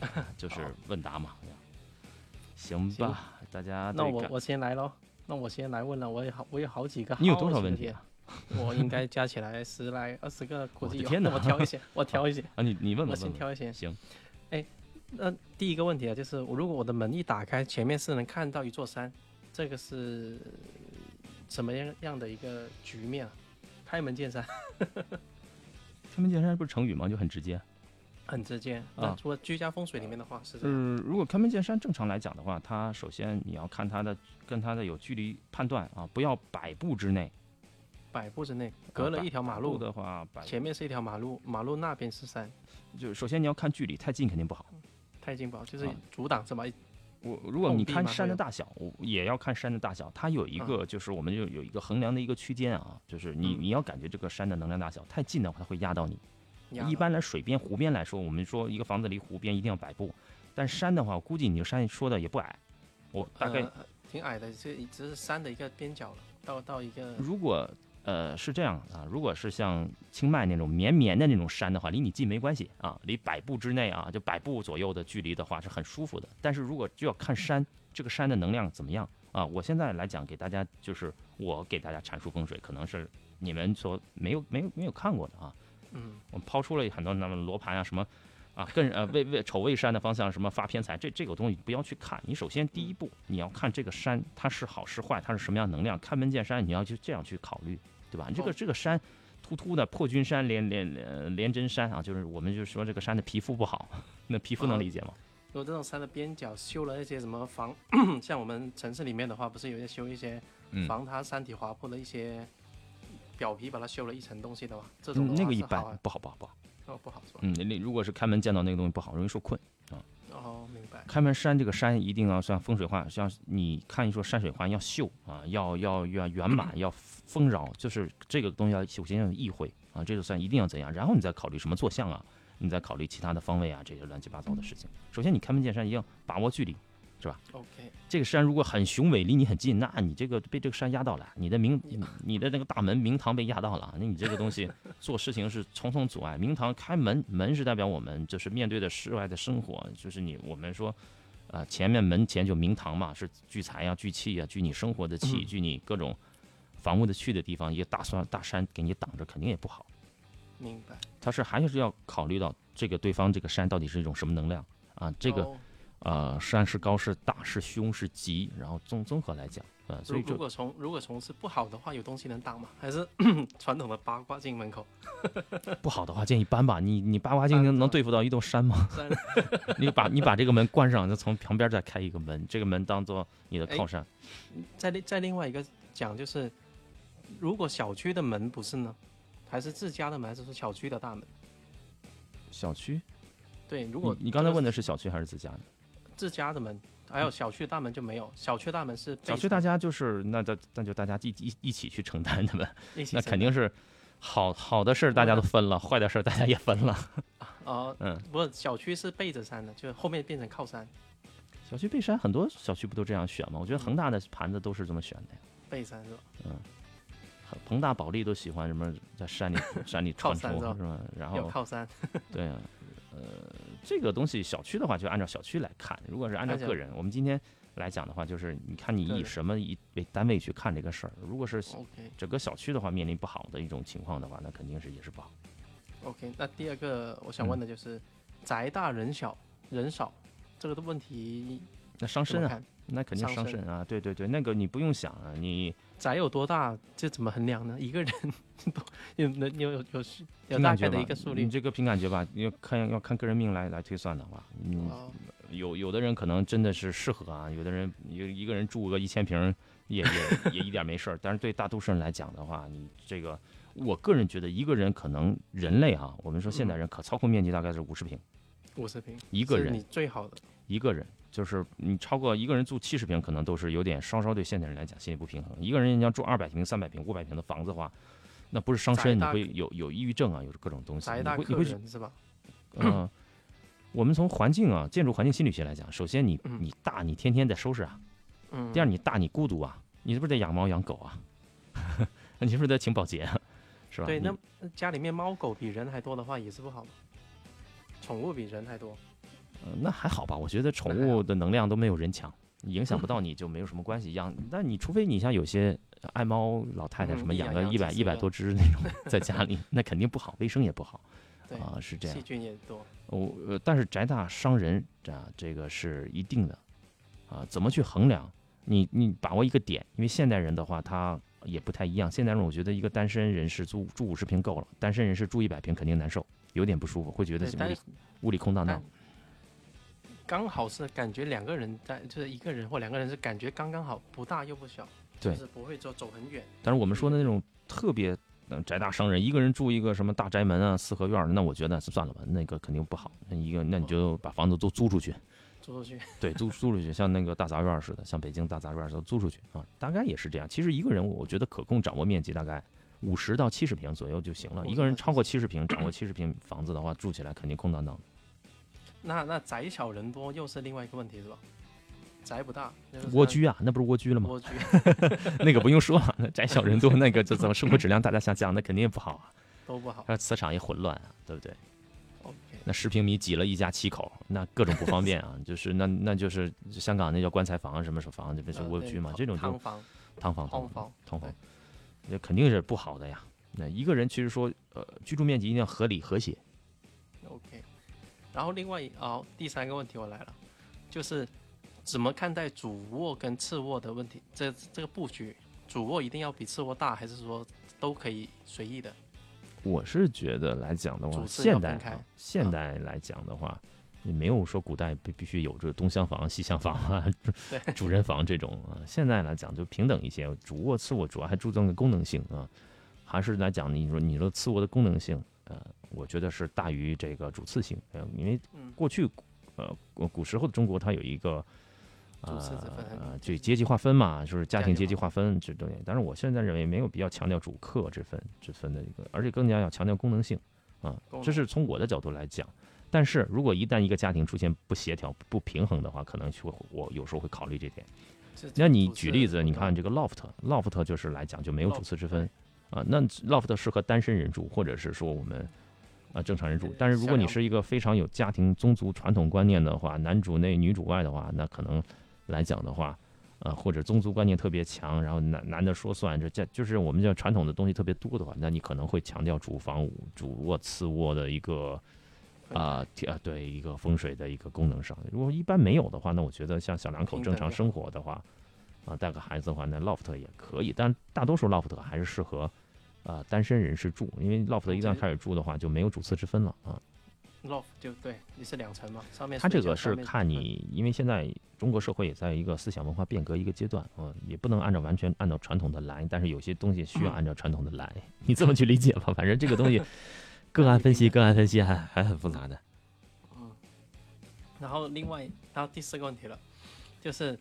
就是问答嘛。行行吧，大家那我我先来喽，那我先来问了，我也好我有好几个。你有多少问题啊？？我应该加起来十来二十个，估计有。我天哪我挑一些，我挑一些，啊，你你问我吧，问吧。先挑一些。行，哎那第一个问题啊，就是我如果我的门一打开，前面是能看到一座山，这个是什么样样的一个局面啊？开门见山，开门见山不是成语吗？就很直接。很直接。啊除了居家风水里面的话是这样，嗯，如果开门见山，正常来讲的话，它首先你要看它的跟它的有距离判断啊，不要百步之内。百步之内隔了一条马路，的话，百前面是一条马路，马路那边是山，就首先你要看距离，太近肯定不好。太近不好，就是啊阻挡是吧？我如果你看山的大小，我也要看山的大小，它有一啊个就是我们就有一个衡量的一个区间啊，就是你嗯你要感觉这个山的能量大小太近的话，它会压到你。一般来水边、湖边来说，我们说一个房子离湖边一定要百步，但山的话，我估计你这山说的也不矮，我大概呃挺矮的，这只是山的一个边角了，到到一个如果呃是这样啊，如果是像清迈那种绵绵的那种山的话，离你近没关系啊，离百步之内啊，就百步左右的距离的话是很舒服的。但是如果就要看山，这个山的能量怎么样啊？我现在来讲给大家，就是我给大家阐述风水，可能是你们所没有没有没有看过的啊。嗯我们抛出了很多那么罗盘啊什么。啊，更呃为为丑未山的方向什么发偏财，这这个东西不要去看。你首先第一步你要看这个山它是好是坏，它是什么样能量。开门见山，你要去这样去考虑，对吧？这个哦这个山突突的破军山、连连连连真山啊，就是我们就说这个山的皮肤不好，那皮肤能哦理解吗？如果这种山的边角修了一些什么防，像我们城市里面的话，不是有些修一些嗯，防它山体滑坡的一些表皮，把它修了一层东西的话？这种嗯那个一般不好不好不好。哦不好是吧？嗯，那如果是开门见到那个东西不好，容易受困啊。哦，明白。开门山这个山一定要像风水画，像你看一说山水画要秀啊，要要要圆满，要丰饶，就是这个东西要首先要有意会啊，这个算一定要怎样，然后你再考虑什么坐向啊，你再考虑其他的方位啊，这些乱七八糟的事情。首先你开门见山一定要把握距离，OK，这个山如果很雄伟，离你很近，那你这个被这个山压到了，你的明 你的那个大门明堂被压到了，那你这个东西做事情是重重阻碍。明堂开门，门是代表我们就是面对的室外的生活，就是你我们说，呃，前面门前就明堂嘛，是聚财呀、聚气呀、聚你生活的气，嗯聚你各种房屋的去的地方，一个大山大山给你挡着，肯定也不好。明白。他是还是要考虑到这个对方这个山到底是一种什么能量啊，这个。哦呃，山是高是大是凶是吉，然后综综合来讲，呃，所以如如果从如果从是不好的话，有东西能挡吗？还是 传统的八卦镜门口？不好的话建议搬吧。你你八卦镜能能对付到一栋山吗？山 你把你把这个门关上，就从旁边再开一个门，这个门当做你的哎靠山。再另再另外一个讲就是，如果小区的门不是呢，还是自家的门，还是说小区的大门？小区，对，如果你你刚才问的的是小区还是自家的？自家的门，还有小区的大门就没有，小区大门是小区大家就是那那那就大家一一一起去承担的呗。那肯定是好好的事儿大家都分了，坏的事儿大家也分了。哦，嗯，不是小区是背着山的，就后面变成靠山小区背山很多小区不都这样选吗？我觉得嗯恒大的盘子都是这么选的呀。背山是吧？嗯恒大、保利都喜欢什么在山里山里 靠穿山是吧？然后有靠山，对啊，呃，这个东西小区的话就按照小区来看，如果是按照个人，我们今天来讲的话，就是你看你以什么以为单位去看这个事儿。如果是整个小区的话，面临不好的一种情况的话，那肯定是也是不好。OK。那第二个我嗯想问的就是，宅大人小人少这个的问题那伤身啊？那肯定伤身啊！对对对，那个你不用想啊，你宅有多大，这怎么衡量呢？一个人都有能有有有大概的一，个数量你。这个凭感觉吧，要看要看个人命来来推算的话，嗯，哦，有有的人可能真的是适合啊，有的人一个一个人住个一千平也也 也一点没事儿，但是对大多数人来讲的话，你这个我个人觉得一个人可能人类啊，我们说现代人可操控面积大概是五十平，五十平，一个人你最好的。一个人就是你超过一个人住七十平，可能都是有点稍稍对现代人来讲心理不平衡。一个人要住二百平、三百平、五百平的房子的话，那不是伤身，你会有有抑郁症啊，有各种东西，你会你是吧？嗯，我们从环境啊，建筑环境心理学来讲，首先你嗯你大，你天天得收拾啊。嗯。第二，你大你孤独啊，你是不是得养猫养狗啊？你是不是得请保洁啊？是吧？对，那家里面猫狗比人还多的话也是不好的，宠物比人还多。呃，那还好吧，我觉得宠物的能量都没有人强，影响不到你就没有什么关系。养，但你除非你像有些爱猫老太太什么养个嗯一百一百多 只那种在家里，那肯定不好，卫生也不好对，啊，是这样细。菌也多。我呃，但是宅大伤人啊，这个是一定的啊。怎么去衡量？你你把握一个点，因为现代人的话，他也不太一样。现代人我觉得一个单身人士住住五十平够了，单身人士住一百平肯定难受，有点不舒服，会觉得对，屋里屋里空荡荡。刚好是感觉两个人在，就是一个人或两个人是感觉刚刚好，不大又不小，对就是不会走走很远。但是我们说的那种特别嗯宅大商人，一个人住一个什么大宅门啊、四合院，那我觉得算了吧，那个肯定不好。那一个那你就把房子都租出去，租出去，对，租租出去，像那个大杂院似的，像北京大杂院都租出去啊，大概也是这样。其实一个人，我觉得可控掌握面积大概五十到七十平左右就行了。一个人超过七十平，掌握七十平房子的话，住起来肯定空荡荡。那那宅小人多又是另外一个问题是吧？宅不大，蜗居啊，那不是蜗居了吗？蜗居，那个不用说了，那宅小人多，那个这怎么生活质量大大下降，那肯定不好啊。都不好。那磁场也混乱啊，对不对？OK，那十平米挤了一家七口，那各种不方便啊，就是那那就是香港那叫棺材房什么什么房，这不是蜗居嘛？这种就汤房、汤房、荒房，通房，那肯定是不好的呀。那一个人其实说，呃，居住面积一定要合理和谐。然后另外一哦，第三个问题我来了，就是怎么看待主卧跟次卧的问题？这这个布局，主卧一定要比次卧大，还是说都可以随意的？我是觉得来讲的话，现代现代来讲的话，你没有说古代必必须有这东厢房、西厢房啊、主主人房这种啊。现在来讲就平等一些，主卧、次卧主要还注重个功能性啊，还是来讲你说你说次卧的功能性，呃，我觉得是大于这个主次性，呃，因为嗯过去呃古古时候的中国它有一个。呃，对阶级划分嘛，就是家庭阶级划划分这东西。但是我现在认为没有必要强调主客之分之分的一个，而且更加要强调功能性啊功，这是从我的角度来讲。但是如果一旦一个家庭出现不协调、不平衡的话，可能就会我有时候会考虑这点。那你举例子，你看这个 loft，loft 就是来讲就没有主次之分啊。那 loft 适合单身人住，或者是说我们啊正常人住。但是如果你是一个非常有家庭宗族传统观念的话，男主内女主外的话，那可能来讲的话，呃或者宗族观念特别强，然后男男的说算，这这就是我们叫传统的东西特别多的话，那你可能会强调主房主卧次卧的一个。啊，提啊，对一个风水的一个功能上，如果一般没有的话，那我觉得像小两口正常生活的话，啊，带个孩子的话，那 loft 也可以，但大多数 loft 还是适合啊单身人士住，因为 loft 一旦开始住的话，就没有主次之分了啊。loft 就对，你是两层嘛，上面它这个是看你，因为现在中国社会也在一个思想文化变革一个阶段，嗯，也不能按照完全按照传统的来，但是有些东西需要按照传统的来，你这么去理解吧，反正这个东西 个案分析，个案分析还还很复杂的。嗯然后另外然后第四个问题了，就是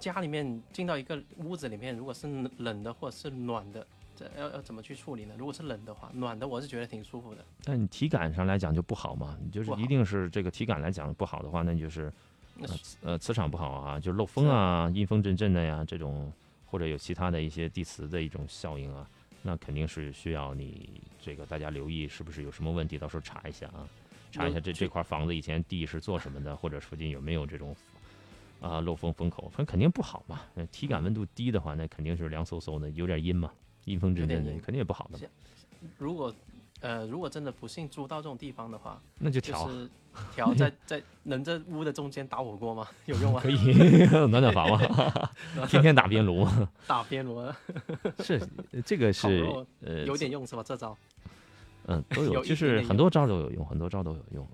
家里面进到一个屋子里面，如果是冷的或者是暖的，这要要怎么去处理呢？如果是冷的话，暖的我是觉得挺舒服的。但你体感上来讲就不好嘛，你就是一定是这个体感来讲不好的话，那你就是呃磁场不好啊，就是漏风啊、阴风阵阵的呀这种，或者有其他的一些地磁的一种效应啊，那肯定是需要你这个大家留意是不是有什么问题，到时候查一下啊，查一下这这块房子以前地是做什么的，或者附近有没有这种啊漏风风口，反正肯定不好嘛。那体感温度低的话，那肯定是凉飕飕的，有点阴嘛，阴风阵阵肯定也不好的，如果呃如果真的不幸租到这种地方的话，那就调。就是调在 在能在屋的中间打火锅吗？有用吗？可以 暖暖房嘛，天天打边炉，打边炉是这个是呃有点用是吧？这招嗯都有，有就是很多招都有用，很多招都有用。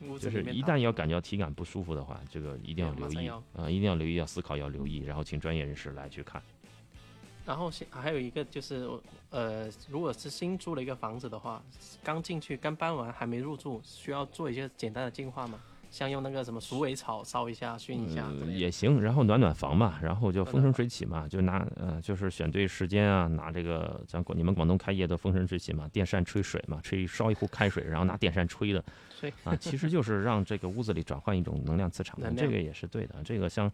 嗯，就是一旦要感觉到体感不舒服的话，这个一定要留意啊，一定要留意，要思考，要留意，然后请专业人士来去看。然后现还有一个就是，呃，如果是新租了一个房子的话，刚进去刚搬完还没入住，需要做一些简单的净化吗？像用那个什么鼠尾草烧一下、熏一下。也行，然后暖暖房嘛，然后就风生水起嘛，就拿呃，就是选对时间啊，拿这个咱广你们广东开业的风生水起嘛，电扇吹水嘛，吹烧一壶开水，然后拿电扇吹的 吹啊，其实就是让这个屋子里转换一种能量磁场这个也是对的。这个像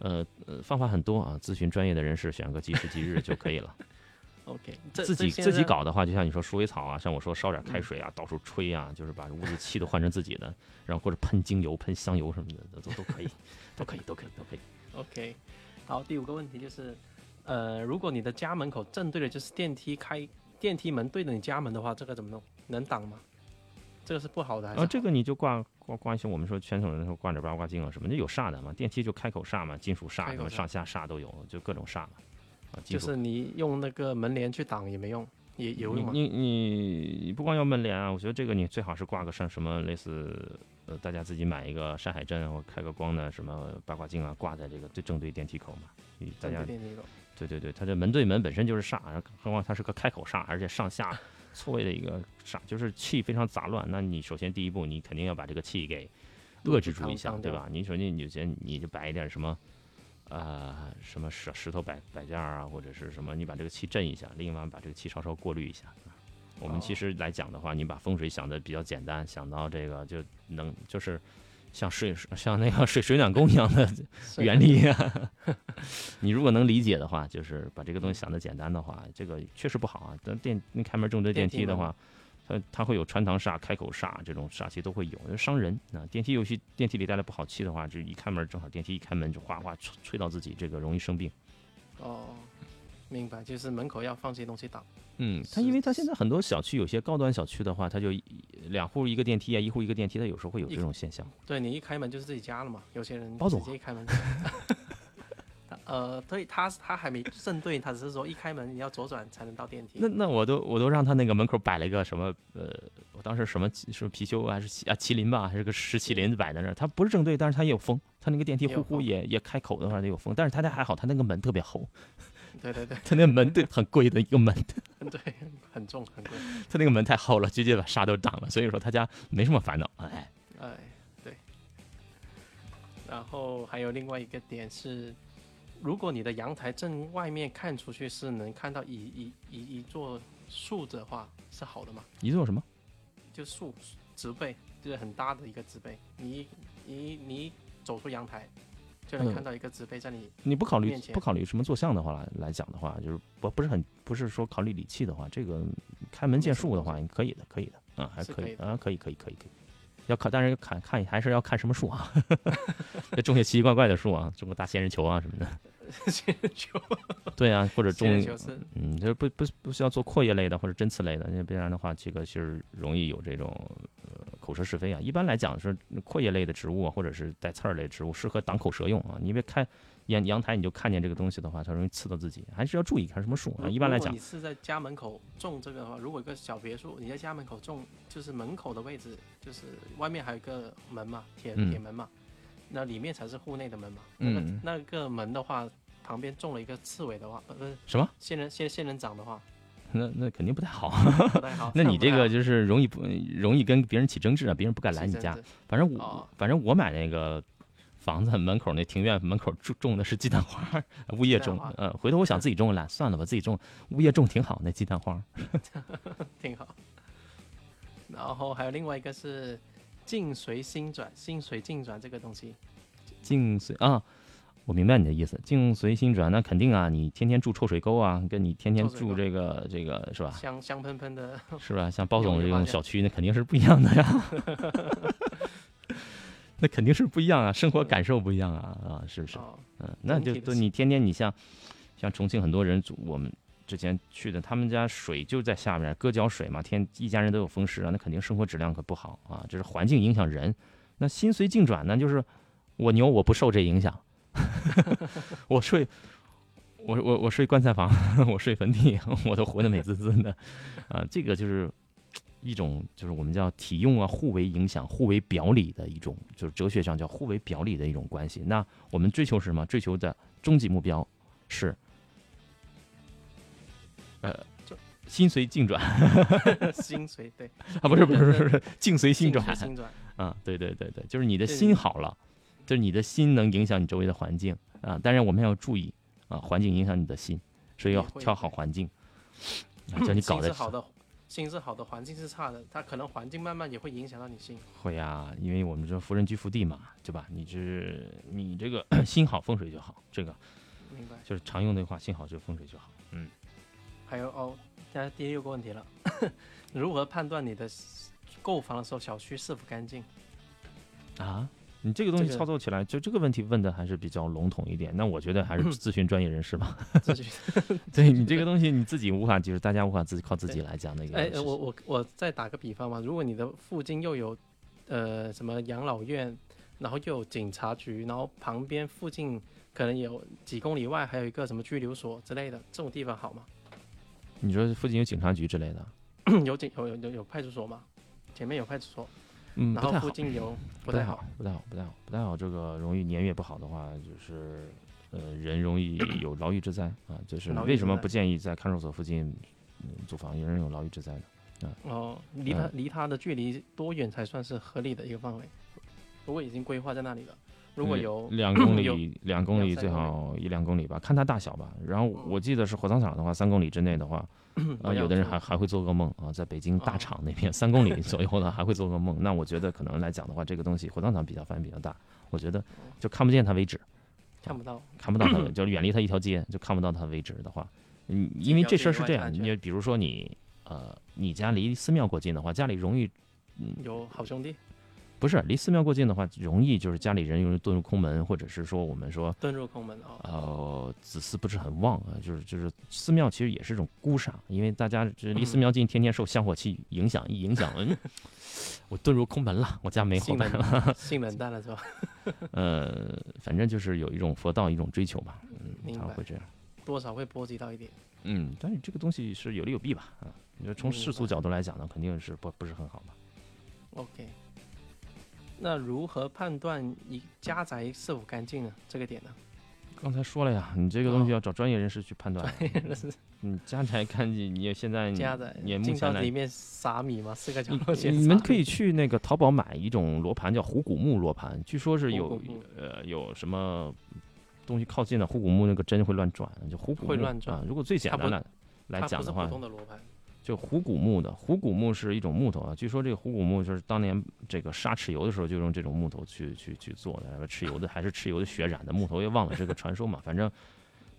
呃呃方法很多啊，咨询专业的人士，选个吉时吉日就可以了。OK，自己自己搞的话，就像你说鼠尾草啊，像我说烧点开水啊，到处吹啊，就是把屋子气都换成自己的，然后或者喷精油、喷香油什么的，都都可以，都可以，都可以，都可以。OK，好，第五个问题就是，呃，如果你的家门口正对的就是电梯开电梯门对着你家门的话，这个怎么弄？能挡吗？这个是不好的还是这个你就挂挂挂一些我们说传统人说挂点八卦镜啊什么的，有煞的嘛，电梯就开口煞嘛，金属煞什么上下煞都有，就各种煞嘛。啊，就是你用那个门帘去挡也没用，也有用吗？你你你不光要门帘啊，我觉得这个你最好是挂个像什么类似呃，大家自己买一个山海镇或开个光的什么八卦镜啊，挂在这个最正对电梯口嘛。你大正家对。对对对，它这门对门本身就是煞，然后何况它是个开口煞，而且上下错位的一个啥，就是气非常杂乱。那你首先第一步，你肯定要把这个气给遏制住一下，对吧？你首先你就先你就摆一点什么。呃，什么石石头摆摆件儿啊，或者是什么，你把这个气震一下，另外把这个气稍稍过滤一下。我们其哦实来讲的话，你把风水想的比较简单，想到这个就能就是像水 像那个水水暖工一样的 原理啊。你如果能理解的话，就是把这个东西想的简单的话，这个确实不好啊。等电你开门正对电电梯的话，它它会有穿堂煞、开口煞这种煞气都会有，就伤人啊。电梯尤其电梯里带来不好气的话，就一开门正好电梯一开门就哗哗吹吹到自己，这个容易生病。哦，明白，就是门口要放些东西挡。嗯，它因为它现在很多小区有些高端小区的话，它就两户一个电梯啊，一户一个电梯，它有时候会有这种现象。对你一开门就是自己家了嘛，有些人包总直接一开门。呃，对，他他还没正对，他只是说一开门你要左转才能到电梯。那那我都我都让他那个门口摆了一个什么呃，我当时什么什么貔貅还是麒啊麒麟吧，还是个石麒麟摆在那儿，它不是正对，但是他也有风，他那个电梯呼呼也也开口的话也有风，但是他家还好，他那个门特别厚，对对对他那门对很贵的一个门，对，很重很贵。他那个门太厚了，直接把沙都挡了，所以说他家没什么烦恼，哎，哎，对。然后还有另外一个点是，如果你的阳台正外面看出去是能看到一一一一座树的话，是好的吗？一座什么？就树植被，就是很大的一个植被，你一你你走出阳台，就能嗯看到一个植被在你。你不考虑不考虑什么坐向的话来来讲的话，就是不不是很不是说考虑理气的话，这个开门见树的话，可以的，可以的，啊，还可以的可以啊，可以可以可以可以。要看，但是要看看还是要看什么树啊，别种些奇奇怪怪的树啊，种个大仙人球啊什么的。仙人球，对啊，或者种嗯，就是不不不需要做阔叶类的或者针刺类的，那不然的话，这个是容易有这种呃口舌是非啊。一般来讲是阔叶类的植物啊，或者是带刺儿类植物，适合挡口舌用啊。你别看阳阳台你就看见这个东西的话，它容易刺到自己，还是要注意看什么树啊。一般来讲你，是在家门口种这个的话，如果一个小别墅，你在家门口种，就是门口的位置，就是外面还有一个门嘛，铁嗯铁门嘛，那里面才是户内的门嘛。那个嗯那个门的话，旁边种了一个刺猬的话，不不是什么？仙人仙仙人掌的话，那那肯定不太好。不太好。那你这个就就是容易不容易跟别人起争执啊，别人不敢来你家。反正我、哦反正我买那个房子门口那庭院门口种种的是鸡蛋花，物业种。嗯，回头我想自己种了，算了吧，自己种，物业种挺好，那鸡蛋花。挺好。然后还有另外一个是境随心转，心随境转这个东西，境随啊，我明白你的意思，境随心转，那肯定啊，你天天住臭水沟啊，跟你天天住这个这个是吧？香香喷喷的，是吧？像包总这种小区，那肯定是不一样的呀。那肯定是不一样啊，生活感受不一样啊啊，是不是？哦，嗯，那就整体的习都你天天你像像重庆很多人住，我们之前去的，他们家水就在下面，割脚水嘛，天一家人都有风湿啊，那肯定生活质量可不好啊，这是环境影响人。那心随境转呢，就是我牛我不受这影响，我睡我我我睡棺材房，我睡坟地，我都活得美滋滋的啊，这个就是。一种就是我们叫体用啊，互为影响、互为表里的一种，就是哲学上叫互为表里的一种关系。那我们追求是什么？追求的终极目标是，呃就，心随境转心随对，啊，不是不是不是境随心转心转，啊，对对对对，就是你的心好了，就是你的心能影响你周围的环境啊。当然我们要注意啊，环境影响你的心，所以要挑好环境。啊叫你搞的心是好的，心是好的，环境是差的，它可能环境慢慢也会影响到你心。会啊，因为我们说福人居福地嘛，对吧？你这你这个 心好，风水就好，这个明白？就是常用的话，心好就风水就好。嗯，还有哦，现在第六个问题了，如何判断你的购房的时候小区是否干净？啊，你这个东西操作起来，就这个问题问的还是比较笼统一点。那我觉得还是咨询专业人士吧。咨询 对你这个东西你自己无法，就是大家无法自己靠自己 来讲那个哎。我我我再打个比方嘛，如果你的附近又有呃什么养老院，然后又有警察局，然后旁边附近可能有几公里外还有一个什么拘留所之类的，这种地方好吗？你说附近有警察局之类的，有警有有有有派出所吗？前面有派出所，嗯，然后附。近有不太好，，不太好，不太好，不太好。这个容易年月不好的话，就是呃，人容易 有牢狱之灾啊。就是为什么不建议在看守所附近嗯租房？有人有牢狱之灾的。哦，离他嗯离他的距离多远才算是合理的一个范围？如果已经规划在那里了，如果嗯有两公里，两公里最好一两公里吧，看它大小吧。然后我记得是火葬场的话，三公里之内的话，啊，有的人还还会做噩梦啊，在北京大哦。厂那边三公里左右呢还会做噩梦。那我觉得可能来讲的话，这个东西火葬场比较范围比较大，我觉得就看不见它为止，看不到，看不到它，就是远离它一条街就看不到它为止的话，嗯，因为这事儿是这样，你比如说你呃，你家离寺庙过近的话，家里容易有好兄弟不是离寺庙过近的话，容易就是家里人容易遁入空门，或者是说我们说遁入空门哦，呃，子嗣不是很旺啊，就是就是寺庙其实也是一种孤煞，因为大家这离寺嗯。庙近，天天受香火气影响，一影响，嗯，我遁入空门了，我家没后了，冷性冷淡了是吧？呃，反正就是有一种佛道一种追求吧，嗯，他会这样，多少会波及到一点。嗯，但是这个东西是有利有弊吧，啊，你说从世俗角度来讲呢，肯定是不不是很好吧，OK，那如何判断你家宅是否干净呢？这个点呢？刚才说了呀，你这个东西哦要找专业人士去判断，你家宅干净，你也现在家宅你也目前里面撒米吗？四个角你落写 你们可以去那个淘宝买一种罗盘，叫虎骨木罗盘，据说是有呃有什么东西靠近了，虎骨木那个针会乱转，就虎骨木会乱转啊。如果最简单的来讲的话，通的罗盘。就虎骨木的，虎骨木是一种木头啊。据说这个虎骨木就是当年这个杀蚩尤的时候就用这种木头去去去做的，蚩尤的还是蚩尤的血染的木头，也忘了这个传说嘛。反正，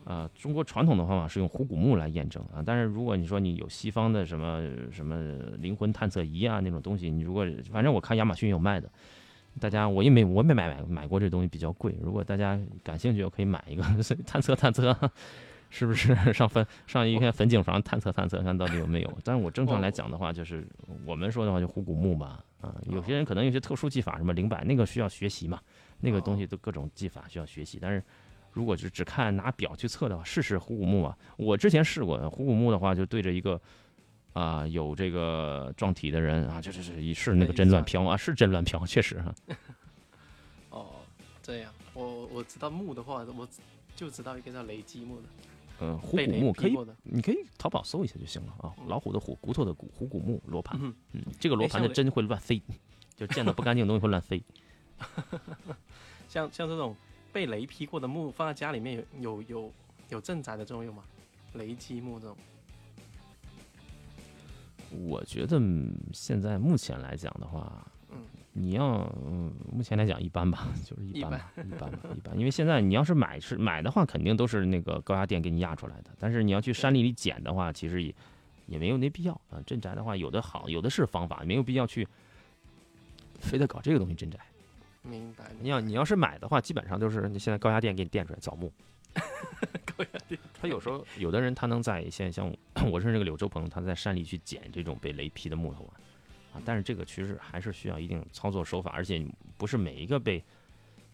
啊，中国传统的方法是用虎骨木来验证啊。但是如果你说你有西方的什么什么灵魂探测仪啊那种东西，你如果反正我看亚马逊有卖的。大家，我也没我没买买买过这东西比较贵。如果大家感兴趣，可以买一个探测探测，是不是上坟上一片坟井房探测探测，看到底有没有？但是我正常来讲的话，就是我们说的话就虎骨木吧，啊，有些人可能有些特殊技法，什么灵摆那个需要学习嘛，那个东西都各种技法需要学习。但是如果是只看拿表去测的话，试试虎骨木啊。我之前试过虎骨木的话，就对着一个。啊，有这个撞体的人啊，就是是一是那个真乱飘啊，是真乱飘，确实啊。哦，这样，我我知道木的话，我就知道一个叫雷击木的，嗯，虎骨木可以。你可以淘宝搜一下就行了啊，老虎的虎，骨头的骨，虎骨木罗盘。嗯嗯，这个罗盘的针会乱飞，就见到不干净的东西会乱飞。像像这种被雷劈过的木，放在家里面有有有有镇宅的作用吗？雷击木这种，我觉得嗯现在目前来讲的话，嗯，你要嗯，目前来讲一般吧，就是一一般吧，一般吧，一般。因为现在你要是买是买的话，肯定都是那个高压电给你压出来的。但是你要去山里里捡的话，其实也也没有那必要啊。镇宅的话，有的好，有的是方法，没有必要去非得搞这个东西镇宅。明白。你要你要是买的话，基本上都是现在高压电给你电出来枣木。高压电，他有时候有的人他能在现在像我认识个柳州朋友，他在山里去捡这种被雷劈的木头啊，啊，但是这个其实还是需要一定操作手法，而且不是每一个被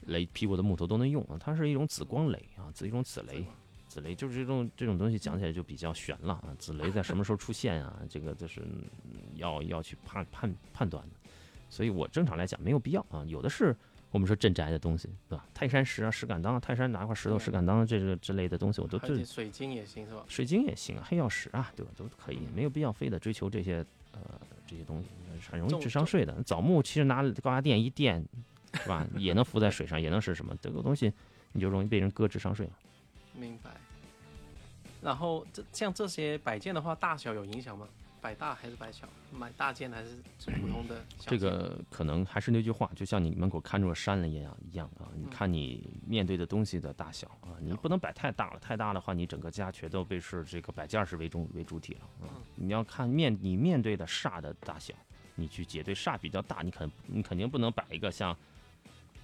雷劈过的木头都能用啊，它是一种紫光雷啊，紫一种紫雷，紫雷就是这种这种东西讲起来就比较悬了啊，紫雷在什么时候出现啊？这个就是嗯要要去判判判断的，所以我正常来讲没有必要啊，有的是。我们说镇宅的东西，对吧？泰山石啊、石敢当啊，泰山拿块石头、石敢当这个之类的东西，我都对水晶也行是吧？水晶也行啊，黑曜石啊，对吧？都可以，没有必要非得追求这些呃这些东西，很容易智商税的。枣木其实拿高压电一电，是吧？也能浮在水上，也能是什么？这个东西你就容易被人割智商税了。明白。然后这像这些摆件的话，大小有影响吗？摆大还是摆小？买大件还是普通的？这个可能还是那句话，就像你门口看中了山了一样一样啊。你看你面对的东西的大小啊，你不能摆太大了，太大的话，你整个家全都被是这个摆件是为中为主体了啊。你要看面你面对的煞的大小，你去解对煞比较大，你肯你肯定不能摆一个像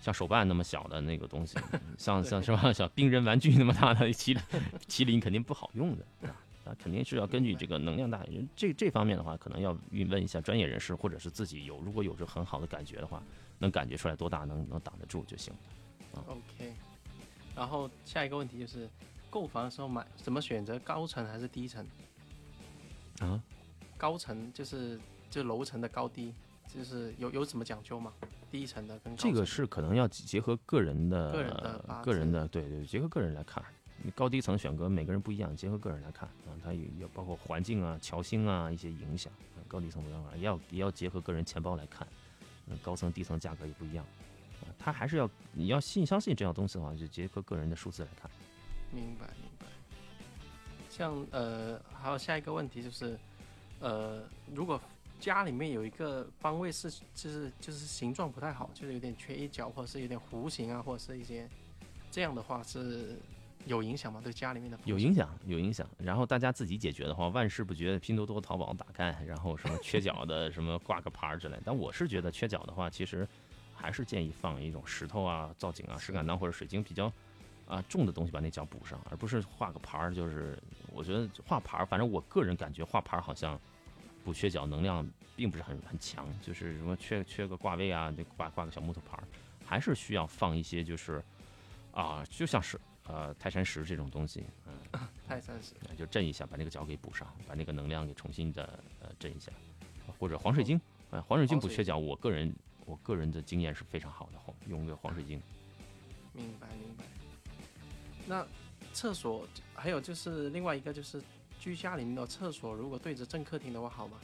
像手办那么小的那个东西，像像是吧，像冰人玩具那么大的麒麟麒麟肯定不好用的啊。啊，肯定是要根据这个能量大，这这方面的话，可能要问一下专业人士，或者是自己有，如果有着很好的感觉的话，能感觉出来多大能能挡得住就行。啊，OK。然后下一个问题就是，购房的时候买怎么选择高层还是低层？啊，高层就是就楼层的高低，就是有有什么讲究吗？低层的跟这个是可能要结合个人的个人的个人的对对，结合个人来看。你高低层选择每个人不一样，结合个人来看啊，它也要包括环境啊、桥星啊一些影响。高低层没办法，也要也要结合个人钱包来看。嗯，高层低层价格也不一样啊，它还是要你要信相信这样东西的话，就结合个人的数字来看。明白明白。像呃，还有下一个问题就是，呃，如果家里面有一个方位是就是就是形状不太好，就是有点缺一角，或者是有点弧形啊，或者是一些这样的话是。有影响吗？对家里面的有影响，有影响。然后大家自己解决的话，万事不绝，拼多多、淘宝打开，然后什么缺角的，什么挂个牌儿之类。但我是觉得缺角的话，其实还是建议放一种石头啊、造景啊、石敢当或者水晶比较啊重的东西把那角补上，而不是画个牌儿。就是我觉得画牌儿，反正我个人感觉画牌儿好像补缺角能量并不是很很强。就是什么缺缺个挂位啊，就挂挂个小木头牌儿，还是需要放一些就是啊，就像是。呃，泰山石这种东西，嗯，泰山石，就震一下，把那个角给补上，把那个能量给重新的呃震一下，或者黄水晶，呃，黄水晶补缺角，我个人我个人的经验是非常好的，用个黄水晶。明白明白。那厕所还有就是另外一个就是居家里面的厕所，如果对着正客厅的话好吗？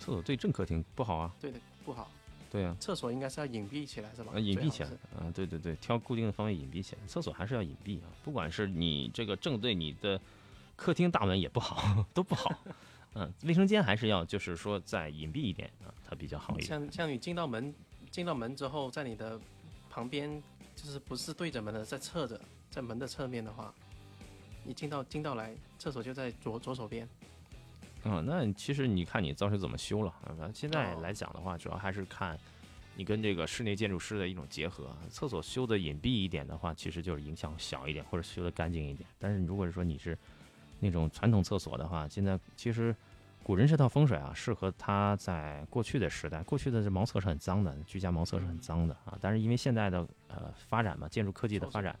厕所对正客厅不好啊。对的，不好。对啊，厕所应该是要隐蔽起来，是吧？隐蔽起来，啊，对对对，挑固定的方位隐蔽起来。厕所还是要隐蔽啊，不管是你这个正对你的客厅大门也不好，都不好。嗯，卫生间还是要就是说再隐蔽一点啊，它比较好一点。像像你进到门进到门之后，在你的旁边就是不是对着门的，在侧着，在门的侧面的话，你进到进到来厕所就在左左手边。嗯，那其实你看你造水怎么修了啊？现在来讲的话，主要还是看你跟这个室内建筑师的一种结合。厕所修的隐蔽一点的话，其实就是影响小一点，或者修的干净一点。但是如果是说你是那种传统厕所的话，现在其实古人这套风水啊，适合他在过去的时代，过去的这茅厕是很脏的，居家茅厕是很脏的啊。但是因为现在的呃发展嘛，建筑科技的发展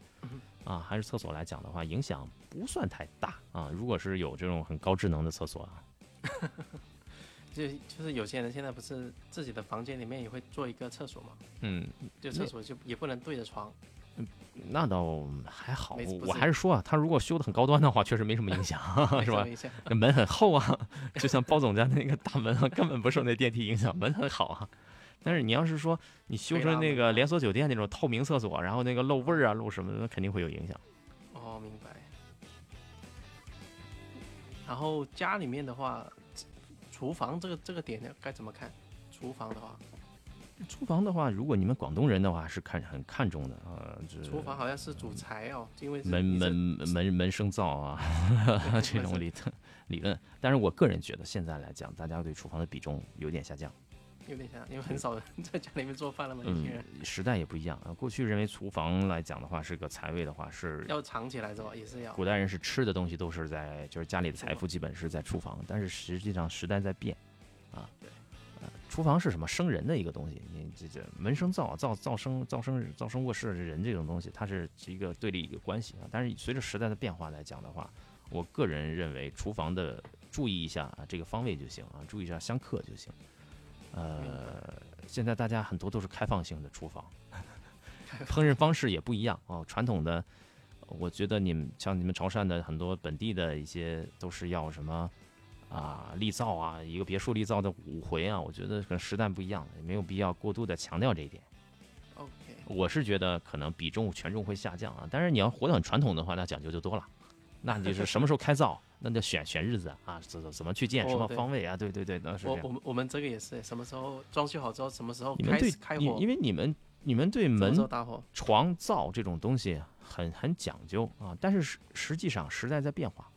啊，还是厕所来讲的话，影响不算太大啊。如果是有这种很高智能的厕所啊。就就是有些人现在不是自己的房间里面也会做一个厕所吗？嗯，就厕所就也不能对着床。嗯，那倒还好。我还是说啊，他如果修的很高端的话，确实没什么影响，是吧？那门很厚啊，就像包总家那个大门啊，根本不受那电梯影响，门很好啊。但是你要是说你修成那个连锁酒店那种透明厕所，然后那个漏味儿啊、漏什么的，肯定会有影响。然后家里面的话。厨房这个这个点呢，该怎么看？厨房的话，厨房的话，如果你们广东人的话是看很看重的啊。厨房好像是主材哦，因为门门门门生灶啊，这种理理论。但是我个人觉得，现在来讲，大家对厨房的比重有点下降。有点像，因为很少人在家里面做饭了嘛。嗯，时代也不一样啊。过去认为厨房来讲的话是个财位的话是要藏起来是吧？也是要。古代人是吃的东西都是在，就是家里的财富基本是在厨房。但是实际上时代在变，啊，对，呃，厨房是什么生人的一个东西？你这这门生灶，灶灶生灶生灶生卧室人这种东西，它是一个对立一个关系啊。但是随着时代的变化来讲的话，我个人认为厨房的注意一下啊，这个方位就行啊，注意一下相克就行。呃，现在大家很多都是开放性的厨房，烹饪方式也不一样哦。传统的，我觉得你们像你们潮汕的很多本地的一些都是要什么啊立灶啊，一个别墅立灶的五回啊，我觉得跟时代不一样，也没有必要过度的强调这一点。OK，我是觉得可能比重权重会下降啊，但是你要活得很传统的话，那讲究就多了，那就是什么时候开灶。那就选选日子啊啊，怎怎怎么去建，哦什么方位啊？对对对，那是。我我们我们这个也是，什么时候装修好之后，什么时候你们对开始开火，因为你们你们对门床灶这种东西很很讲究啊，但是实实际上时代在变化。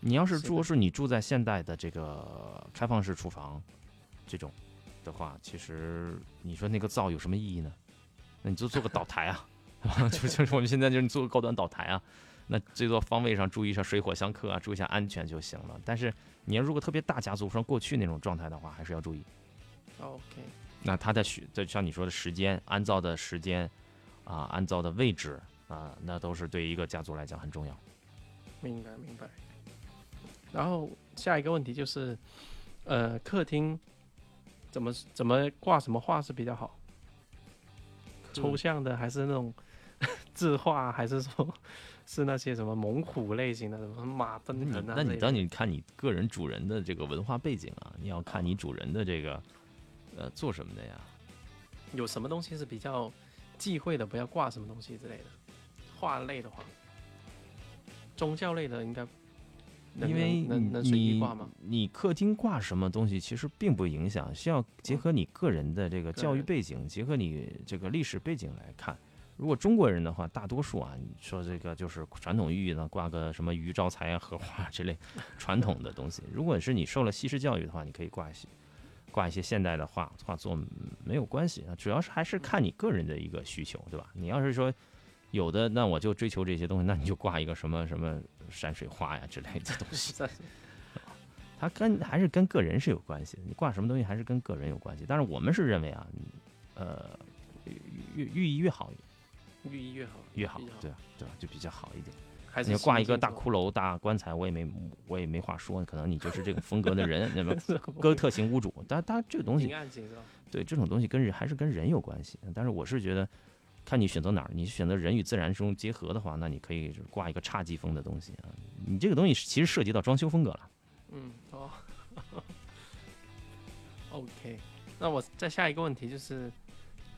你要是是的如果是你住在现代的这个开放式厨房这种的话，其实你说那个灶有什么意义呢？那你就做个 岛台啊，就就是我们现在就是你做个高端岛台啊，那最多方位上注意一下水火相克啊，注意一下安全就行了。但是你要如果特别大家族，像过去那种状态的话，还是要注意。OK，那它的许，就像你说的时间，安灶的时间，啊，安灶的位置啊，那都是对一个家族来讲很重要。明白明白。然后下一个问题就是，呃，客厅怎么怎么挂什么画是比较好？抽象的还是那种 字画，还是说是那些什么猛虎类型的，什么马奔腾啊？那你当你看你个人主人的这个文化背景啊，你要看你主人的这个，呃，做什么的呀？有什么东西是比较忌讳的，不要挂什么东西之类的？画类的话，宗教类的应该能因为能能能随意你挂吗？你客厅挂什么东西，其实并不影响，需要结合你个人的这个教育背景，结合你这个历史背景来看。如果中国人的话，大多数啊，你说这个就是传统寓意呢，挂个什么鱼招财啊、荷花之类传统的东西。如果是你受了西式教育的话，你可以挂一些挂一些现代的画画作，嗯没有关系啊。主要是还是看你个人的一个需求，对吧？你要是说有的，那我就追求这些东西，那你就挂一个什么什么山水画呀之类的东西。是它跟还是跟个人是有关系的，你挂什么东西还是跟个人有关系。但是我们是认为啊，呃，越寓意越好寓意越好越好对啊对吧，就比较好一点。还是你挂一个大骷髅、大棺材，我也没我也没话说，可能你就是这种风格的人，那么 哥特型屋主。但但这个东西？对这种东西跟人还是跟人有关系。但是我是觉得，看你选择哪儿，你选择人与自然中结合的话，那你可以挂一个侘寂风的东西啊。你这个东西其实涉及到装修风格了。嗯，哦，OK，那我再下一个问题就是，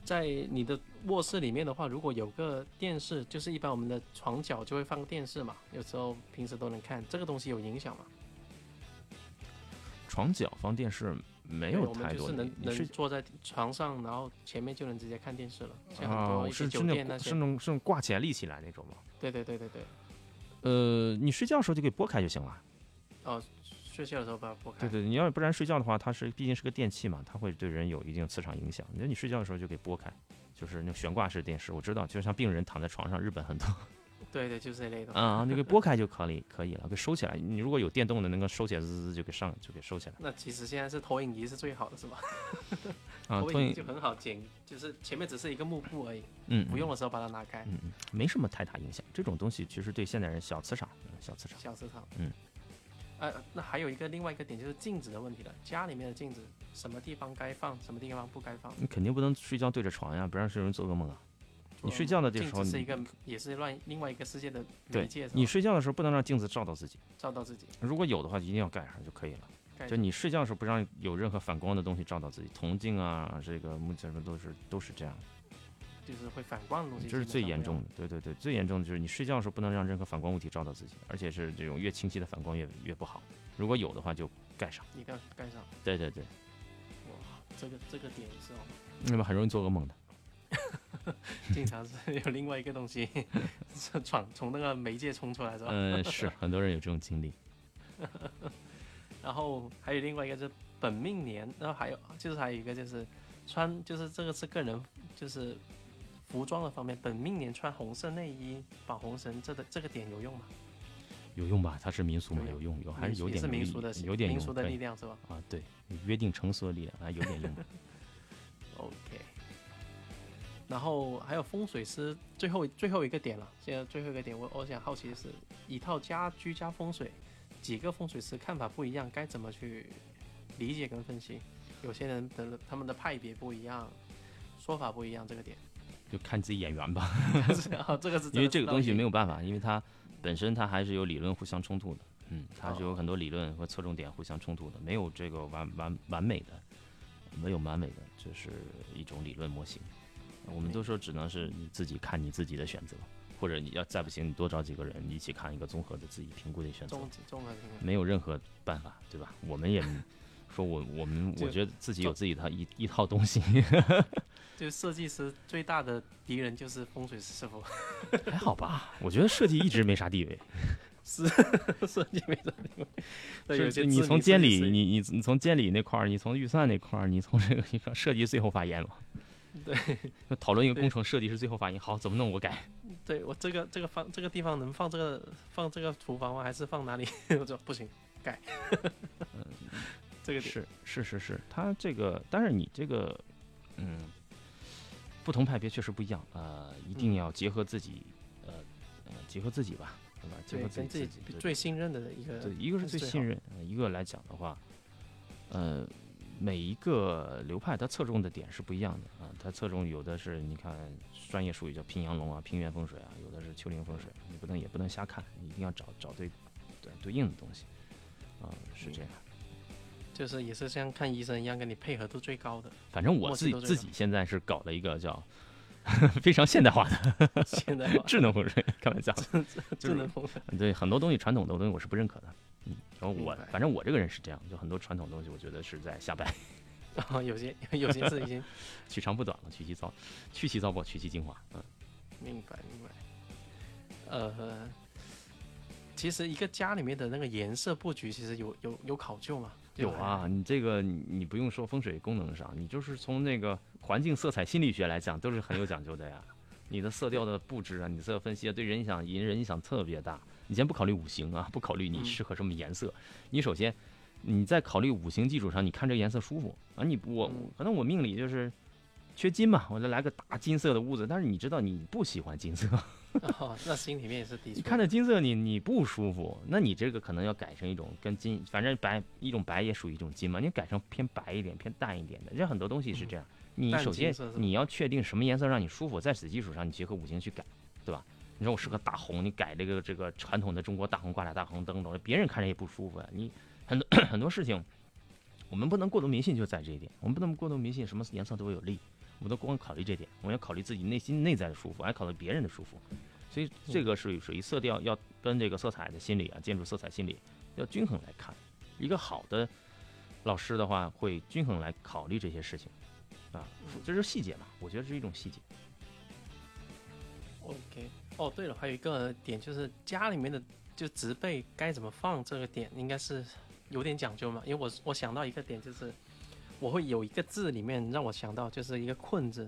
在你的卧室里面的话，如果有个电视，就是一般我们的床角就会放电视嘛，有时候平时都能看，这个东西有影响吗？床角放电视没有太多的，就是能能坐在床上，然后前面就能直接看电视了，像很啊多，一些酒是是那店那些，种是那种是那种挂起来立起来那种吗？对对对对对，呃，你睡觉的时候就给拨开就行了。哦，睡觉的时候把它拨开，对对，你要不然睡觉的话，它是毕竟是个电器嘛，它会对人有一定磁场影响。那你睡觉的时候就给拨开，就是那种悬挂式电视，我知道，就像病人躺在床上，日本很多 对对，就是这类的。啊，你给 拨开就可以可以了，给收起来。你如果有电动的，能够收起来，滋滋滋就给上就给收起来那其实现在是投影仪是最好的，是吧？啊。投影仪就很好剪，就是前面只是一个幕布而已，嗯不用的时候把它拿开。嗯嗯，没什么太大影响。这种东西其实对现代人小磁场，嗯小磁场。小磁场。嗯。呃，那还有一个另外一个点就是镜子的问题了。家里面的镜子，什么地方该放，什么地方不该放？你肯定不能睡觉对着床呀，不然是有人做噩梦啊。你睡觉的这时候是一个，也是乱另外一个世界的对媒介，你睡觉的时候不能让镜子照到自己，照到自己，如果有的话一定要盖上就可以了。就你睡觉的时候不让有任何反光的东西照到自己，铜镜啊，这个木什么都是都是这样，就是会反光的东西，这是最严重的。对对对，最严重的就是你睡觉的时候不能让任何反光物体照到自己，而且是这种越清晰的反光越越不好。如果有的话就盖上。一定要盖上。对对对，哇，这个这个点是哦，那么很容易做噩梦的。经常是有另外一个东西是闯从那个媒介冲出来，是吧？嗯，是很多人有这种经历。然后还有另外一个就是本命年，然后还有就是还有一个就是穿，就是这个是个人就是服装的方面，本命年穿红色内衣绑红绳，这个这个点有用吗？有用吧？它是民俗嘛，有有用，有还是有也点用是民俗的有点民俗的力量是吧啊，对，约定成俗的力量啊，有点用。OK。然后还有风水师，最后最后一个点了，现在最后一个点，我我想好奇的是，一套家居家风水，几个风水师看法不一样，该怎么去理解跟分析？有些人的他们的派别不一样，说法不一样，这个点。就看自己眼缘吧，啊，这个是因为这个东西没有有办法，因为它本身它还是有理论互相冲突的，嗯，它是有很多理论和侧重点互相冲突的，没有这个完完完美的，没有完美的，这是一种理论模型。我们都说只能是你自己看你自己的选择。或者你要再不行，你多找几个人一起看一个综合的自己评估的选择，综综合评估。没有任何办法，对吧？我们也说我我们我觉得自己有自己的一一套东西，就设计师最大的敌人就是风水师傅，还好吧？我觉得设计一直没啥地位。是设计没啥地位。对，有是些你从监理，理，你你你从监理那块儿，你从预算那块儿，你从这个你说设计最后发言嘛？对，就讨论一个工程，设计师最后发言，好怎么弄我改。对我这个这个放这个地方能放这个放这个厨房吗？还是放哪里？我说不行，改。这个点是是是是，他这个，但是你这个，嗯，不同派别确实不一样，呃，一定嗯要结合自己，呃呃，结合自己吧，对吧？结合自己最信任的一个，对，一个是最信任，呃一个来讲的话，呃，每一个流派它侧重的点是不一样的啊，它侧重有的是你看专业术语叫平阳龙啊、平原风水啊，有的是丘陵风水，你不能也不能瞎看，你一定要找找对对对应的东西，啊、是这样。就是也是像看医生一样，跟你配合度最高的。反正我自己自己现在是搞了一个叫 非常现代化的 现在 智能风水，开玩笑，智能风水，对很多东西传统的东西我是不认可的。嗯，然后我反正我这个人是这样，就很多传统东西我觉得是在瞎掰，然后有些有些是已经取长补短了，取其糟，去其糟粕，取其精华。嗯，明白明白。呃，其实一个家里面的那个颜色布局，其实有有有考究嘛？有啊，你这个你你不用说风水功能上，你就是从那个环境色彩心理学来讲，都是很有讲究的呀。你的色调的布置啊，你色调分析啊，对人影响人人影响特别大。你先不考虑五行啊，不考虑你嗯适合什么颜色，你首先你在考虑五行基础上，你看这个颜色舒服啊。你我嗯可能我命里就是缺金嘛，我就来个大金色的屋子，但是你知道你不喜欢金色，哦，那心里面也是抵触。你看着金色你你不舒服，那你这个可能要改成一种跟金，反正白一种白也属于一种金嘛，你改成偏白一点、偏淡一点的，这很多东西是这样。你首先你要确定什么颜色让你舒服，在此基础上你结合五行去改，对吧？你说我适合大红，你改这个这个传统的中国大红挂俩大红灯笼，别人看着也不舒服呀、你很多 很多事情，我们不能过度迷信，就在这一点，我们不能过度迷信什么颜色都有利，我们都光考虑这点，我们要考虑自己内心内在的舒服，还考虑别人的舒服。所以这个是属于色调要跟这个色彩的心理啊，建筑色彩心理要均衡来看。一个好的老师的话，会均衡来考虑这些事情啊，这是细节嘛，我觉得是一种细节。OK，哦，对了，还有一个点就是家里面的就植被该怎么放，这个点应该是有点讲究嘛。因为我我想到一个点，就是我会有一个字里面让我想到就是一个困字，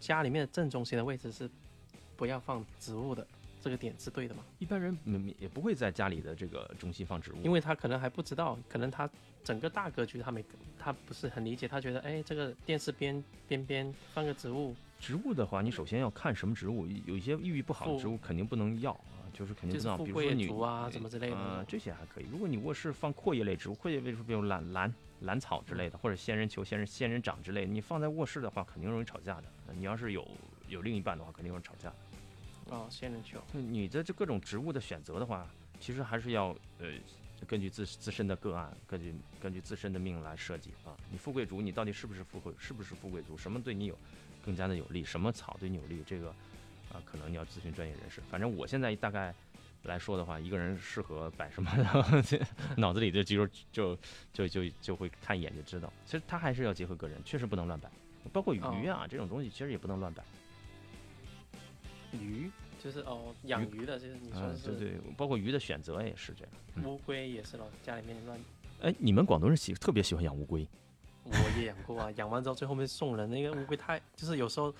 家里面的正中心的位置是不要放植物的，这个点是对的吗？一般人嗯也不会在家里的这个中心放植物，因为他可能还不知道，可能他整个大格局他没他不是很理解，他觉得哎这个电视边边边放个植物，植物的话，你首先要看什么植物，有一些寓意不好的植物肯定不能要啊，就是肯定就是不能要，比如说你竹啊什么之类的呃，这些还可以。如果你卧室放阔叶类植物，阔叶类植物比如兰兰兰草之类的，或者仙人球、仙人仙人掌之类的，你放在卧室的话，肯定容易吵架的。呃你要是有有另一半的话，肯定容易吵架。哦，仙人球，你的这各种植物的选择的话，其实还是要呃根据自自身的个案，根据根据自身的命来设计啊。你富贵竹，你到底是不是富贵，是不是富贵竹？什么对你有更加的有利？什么草对你有利？这个啊，可能你要咨询专业人士。反正我现在大概来说的话，一个人适合摆什么，然后这脑子里的肌肉就就就就会看一眼就知道。其实他还是要结合个人，确实不能乱摆。包括鱼啊、这种东西，其实也不能乱摆。鱼就是哦养鱼的，就是你说啊的，是对对，包括鱼的选择也是这样。嗯乌龟也是老，家里面乱，哎，你们广东人喜特别喜欢养乌龟，我也养过啊，养完之后最后面送人，那个乌龟太就是有时候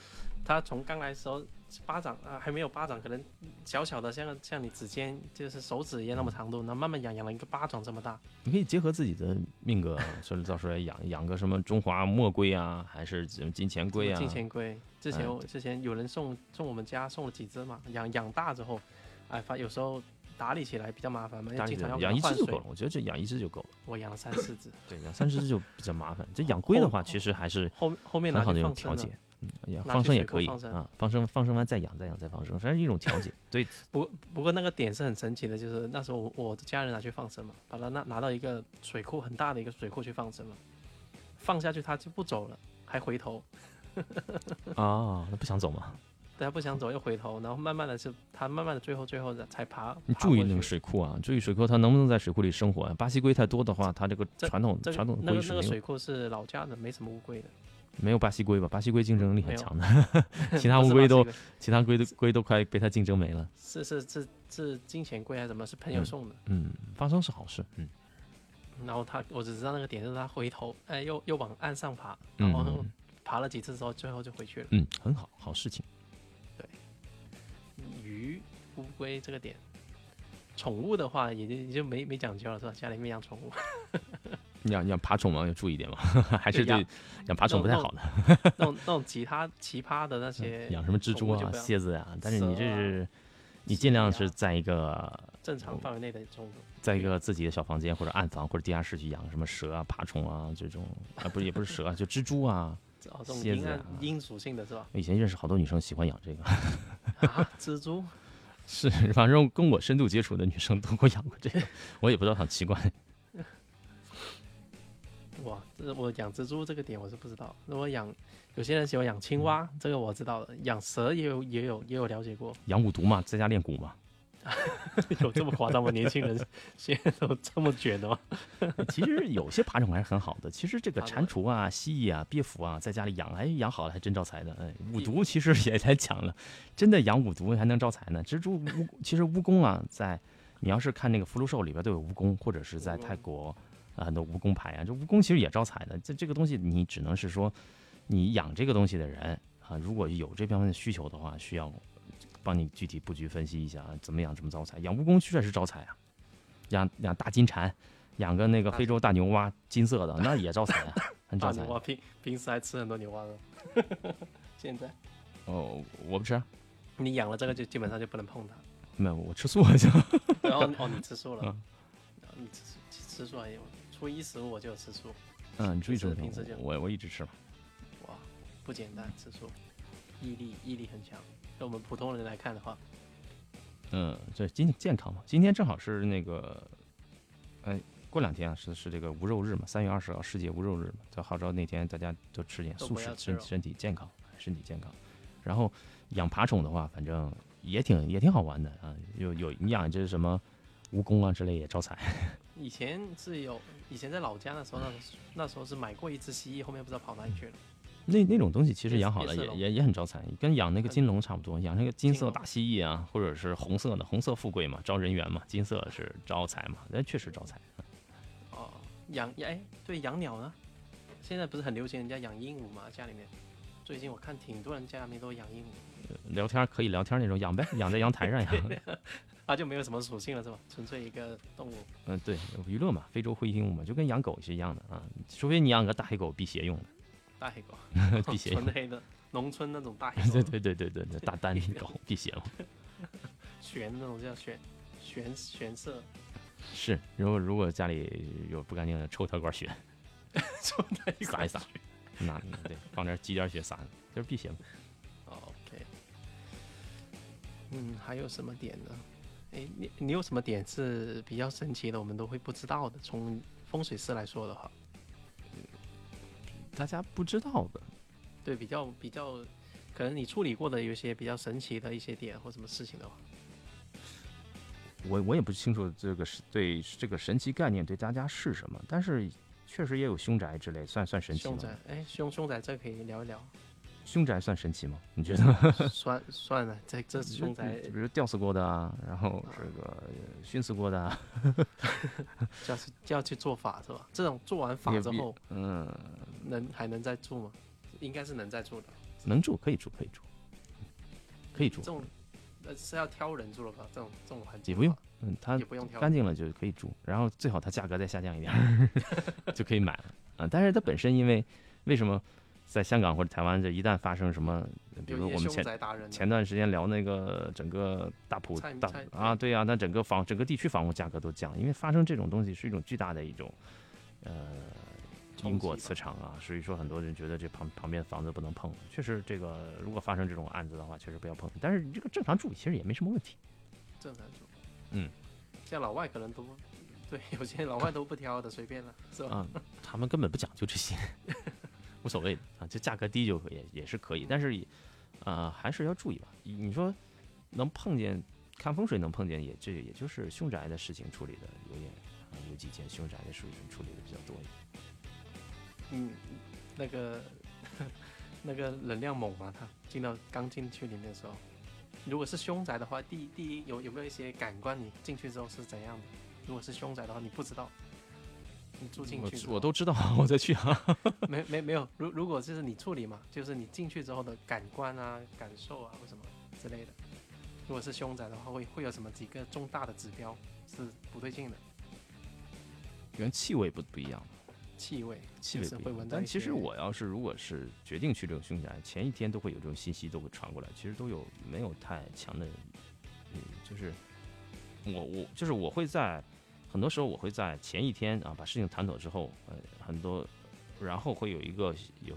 它从刚来的时候巴掌啊还没有巴掌，可能小小的像像你指尖就是手指一样那么长度，然后慢慢养养了一个巴掌这么大，你可以结合自己的命格，说到时候养养个什么中华墨龟啊，还是什么金钱龟啊？金钱龟。之前之前有人送送我们家送了几只嘛，养养大之后，哎发有时候打理起来比较麻烦嘛，因为经常要换水一只就够了，。我觉得这养一只就够了。我养了三四只，对，养三四只就比较麻烦。这 养龟的话，其实还是后后面拿很好的一种调节。嗯，养放生也可以放生啊，放生放生完再养，再养再放生，反正是一种调节。对，不不过那个点是很神奇的，就是那时候我我的家人拿去放生嘛，把它拿拿到一个水库很大的一个水库去放生嘛，放下去它就不走了，还回头，啊，那不想走嘛？他不想走又回头，然后慢慢的是他慢慢的最后最后的才爬。你注意那个水库啊，注意水库它能不能在水库里生活啊？巴西龟太多的话，它这个这传统这个传统那个那个水库是老家的，没什么乌龟的。没有巴西龟吧？巴西龟竞争力很强的，其他乌龟都其他龟都龟都快被它竞争没了。是是是是金钱龟还是什么？是朋友送的。嗯，发生是好事。嗯然后他我只知道那个点就是他回头，哎，又又往岸上爬，嗯然后嗯爬了几次之后，最后就回去了。嗯，很好，好事情。对鱼、乌龟这个点，宠物的话也就也就没没讲究了，是吧？家里面养宠物，养养爬虫嘛，要注意点嘛，还是养爬虫不太好的。那种那种其他奇葩的那些 养什么蜘蛛啊、蝎子呀、但是你这是你尽量是在一个正常范围内的宠物。在一个自己的小房间或者暗房或者地下室去养什么蛇啊、爬虫啊这种啊，不是也不是蛇啊，就蜘蛛啊。哦，这种阴暗蝎子啊阴属性的是吧？以前认识好多女生喜欢养这个，啊，蜘蛛，是反正跟我深度接触的女生都给我养过这个，我也不知道很奇怪。哇，这我养蜘蛛这个点我是不知道。那我养有些人喜欢养青蛙，这个我知道的。养蛇也有也有也有了解过，养五毒嘛，在家练蛊嘛。有这么夸张吗？年轻人现在都这么卷的吗？其实有些爬虫还是很好的。其实这个蟾蜍啊、蜥蜴啊、鳖蝠啊，在家里养，哎，养好了还真招财的。哎，五毒其实也太强了，真的养五毒还能招财呢。蜘蛛、蜈，其实蜈蚣啊，在你要是看那个福禄寿里边都有蜈蚣，或者是在泰国啊很多蜈蚣牌啊，这蜈蚣其实也招财的。这这个东西你只能是说，你养这个东西的人啊，如果有这方面的需求的话，需要帮你具体布局分析一下啊怎么养怎么招财。养蜈蚣确实招财啊，养养大金蝉。养个那个非洲大牛蛙，金色的，那也招财啊，很 招财大牛。蛙平平时还吃很多牛蛙的，现在哦，我不吃啊，你养了这个就基本上就不能碰它。没有，我吃素了就。然后哦，你吃素了，嗯你吃素吃素还有初一十五我就有吃素，嗯，你注意这个平时就我我一直吃嘛。哇，不简单，吃素，毅力毅力很强。对我们普通人来看的话，嗯，这，今健康嘛，今天正好是那个，哎，过两天啊是是这个无肉日嘛，三月二十号世界无肉日嘛，就号召那天大家都吃点素食，身身体健康，身体健康。然后养爬虫的话，反正也挺也挺好玩的啊，有有你养这是什么蜈蚣啊之类也招财。以前是有，以前在老家的时候，那时那时候是买过一只蜥蜴，后面不知道跑哪里去了。那那种东西其实养好了也也也很招财，跟养那个金龙差不多，养那个金色大蜥蜴啊，或者是红色的，红色富贵嘛，招人缘嘛，金色是招财嘛，那确实招财。哦，养哎，对，养鸟呢？现在不是很流行人家养鹦鹉嘛？家里面，最近我看挺多人家里面都养鹦鹉，聊天可以聊天那种养呗，养在阳台上养。它就没有什么属性了是吧？纯粹一个动物。嗯，对，娱乐嘛，非洲灰鹦鹉嘛，就跟养狗是一样的啊，除非你养个大黑狗辟邪用的，大黑狗，辟邪 用纯。黑的，农村那种大黑 对狗，对对对对对，大丹狗辟邪嘛。玄那种叫玄玄玄色，是，如果如果家里有不干净的，抽它管血抽它一撒一撒，那对，放点积点血撒，就是辟邪嘛。哦 OK，嗯，还有什么点呢？哎，你你有什么点是比较神奇的，我们都会不知道的？从风水师来说的话，大家不知道的，对，比较比较，可能你处理过的有些比较神奇的一些点或什么事情的话，我我也不清楚这个是对这个神奇概念对大家是什么，但是确实也有凶宅之类，算算神奇吗？凶宅，哎，凶凶宅这可以聊一聊，凶宅算神奇吗？你觉得？算算了，这这凶宅比如吊死过的啊，然后这个呃熏死过的啊，就要去就要去做法是吧？这种做完法之后，嗯，能还能再住吗？应该是能再住的，能住可以住可以住，可以住这，种呃是要挑人住了吧？这种这种环境也不用，嗯，它也不用挑干净了就可以住，然后最好它价格再下降一点儿 就可以买了啊。但是它本身因为为什么在香港或者台湾这一旦发生什么，比如我们前前段时间聊那个整个大埔大啊，对呀、那整个房整个地区房屋价格都降，因为发生这种东西是一种巨大的一种呃因果磁场啊，所以说很多人觉得这旁旁边房子不能碰。确实，这个如果发生这种案子的话，确实不要碰。但是这个正常住其实也没什么问题。正常住。嗯，像老外可能都对，有些老外都不挑的，随便了，是吧？啊，他们根本不讲究这些，无所谓啊，就价格低就可以，也是可以。但是，呃，还是要注意吧。你说能碰见看风水能碰见，也这也就是凶宅的事情处理的有点，啊有几件凶宅的事情处理的比较多一点。嗯，那个 那个能量猛嘛，他进到刚进去里面的时候，如果是凶宅的话，第一第一有有没有一些感官，你进去之后是怎样的？如果是凶宅的话，你不知道，你住进去我我都知道，我再去啊。没没没有，如如果就是你处理嘛，就是你进去之后的感官啊、感受啊或什么之类的。如果是凶宅的话，会会有什么几个重大的指标是不对劲的？跟气味不不一样，气味，气味会闻到一些其实我要是如果是决定去这种凶宅，前一天都会有这种信息都会传过来，其实都有没有太强的，嗯，就是我我就是我会在很多时候我会在前一天啊把事情谈妥之后，呃，很多然后会有一个有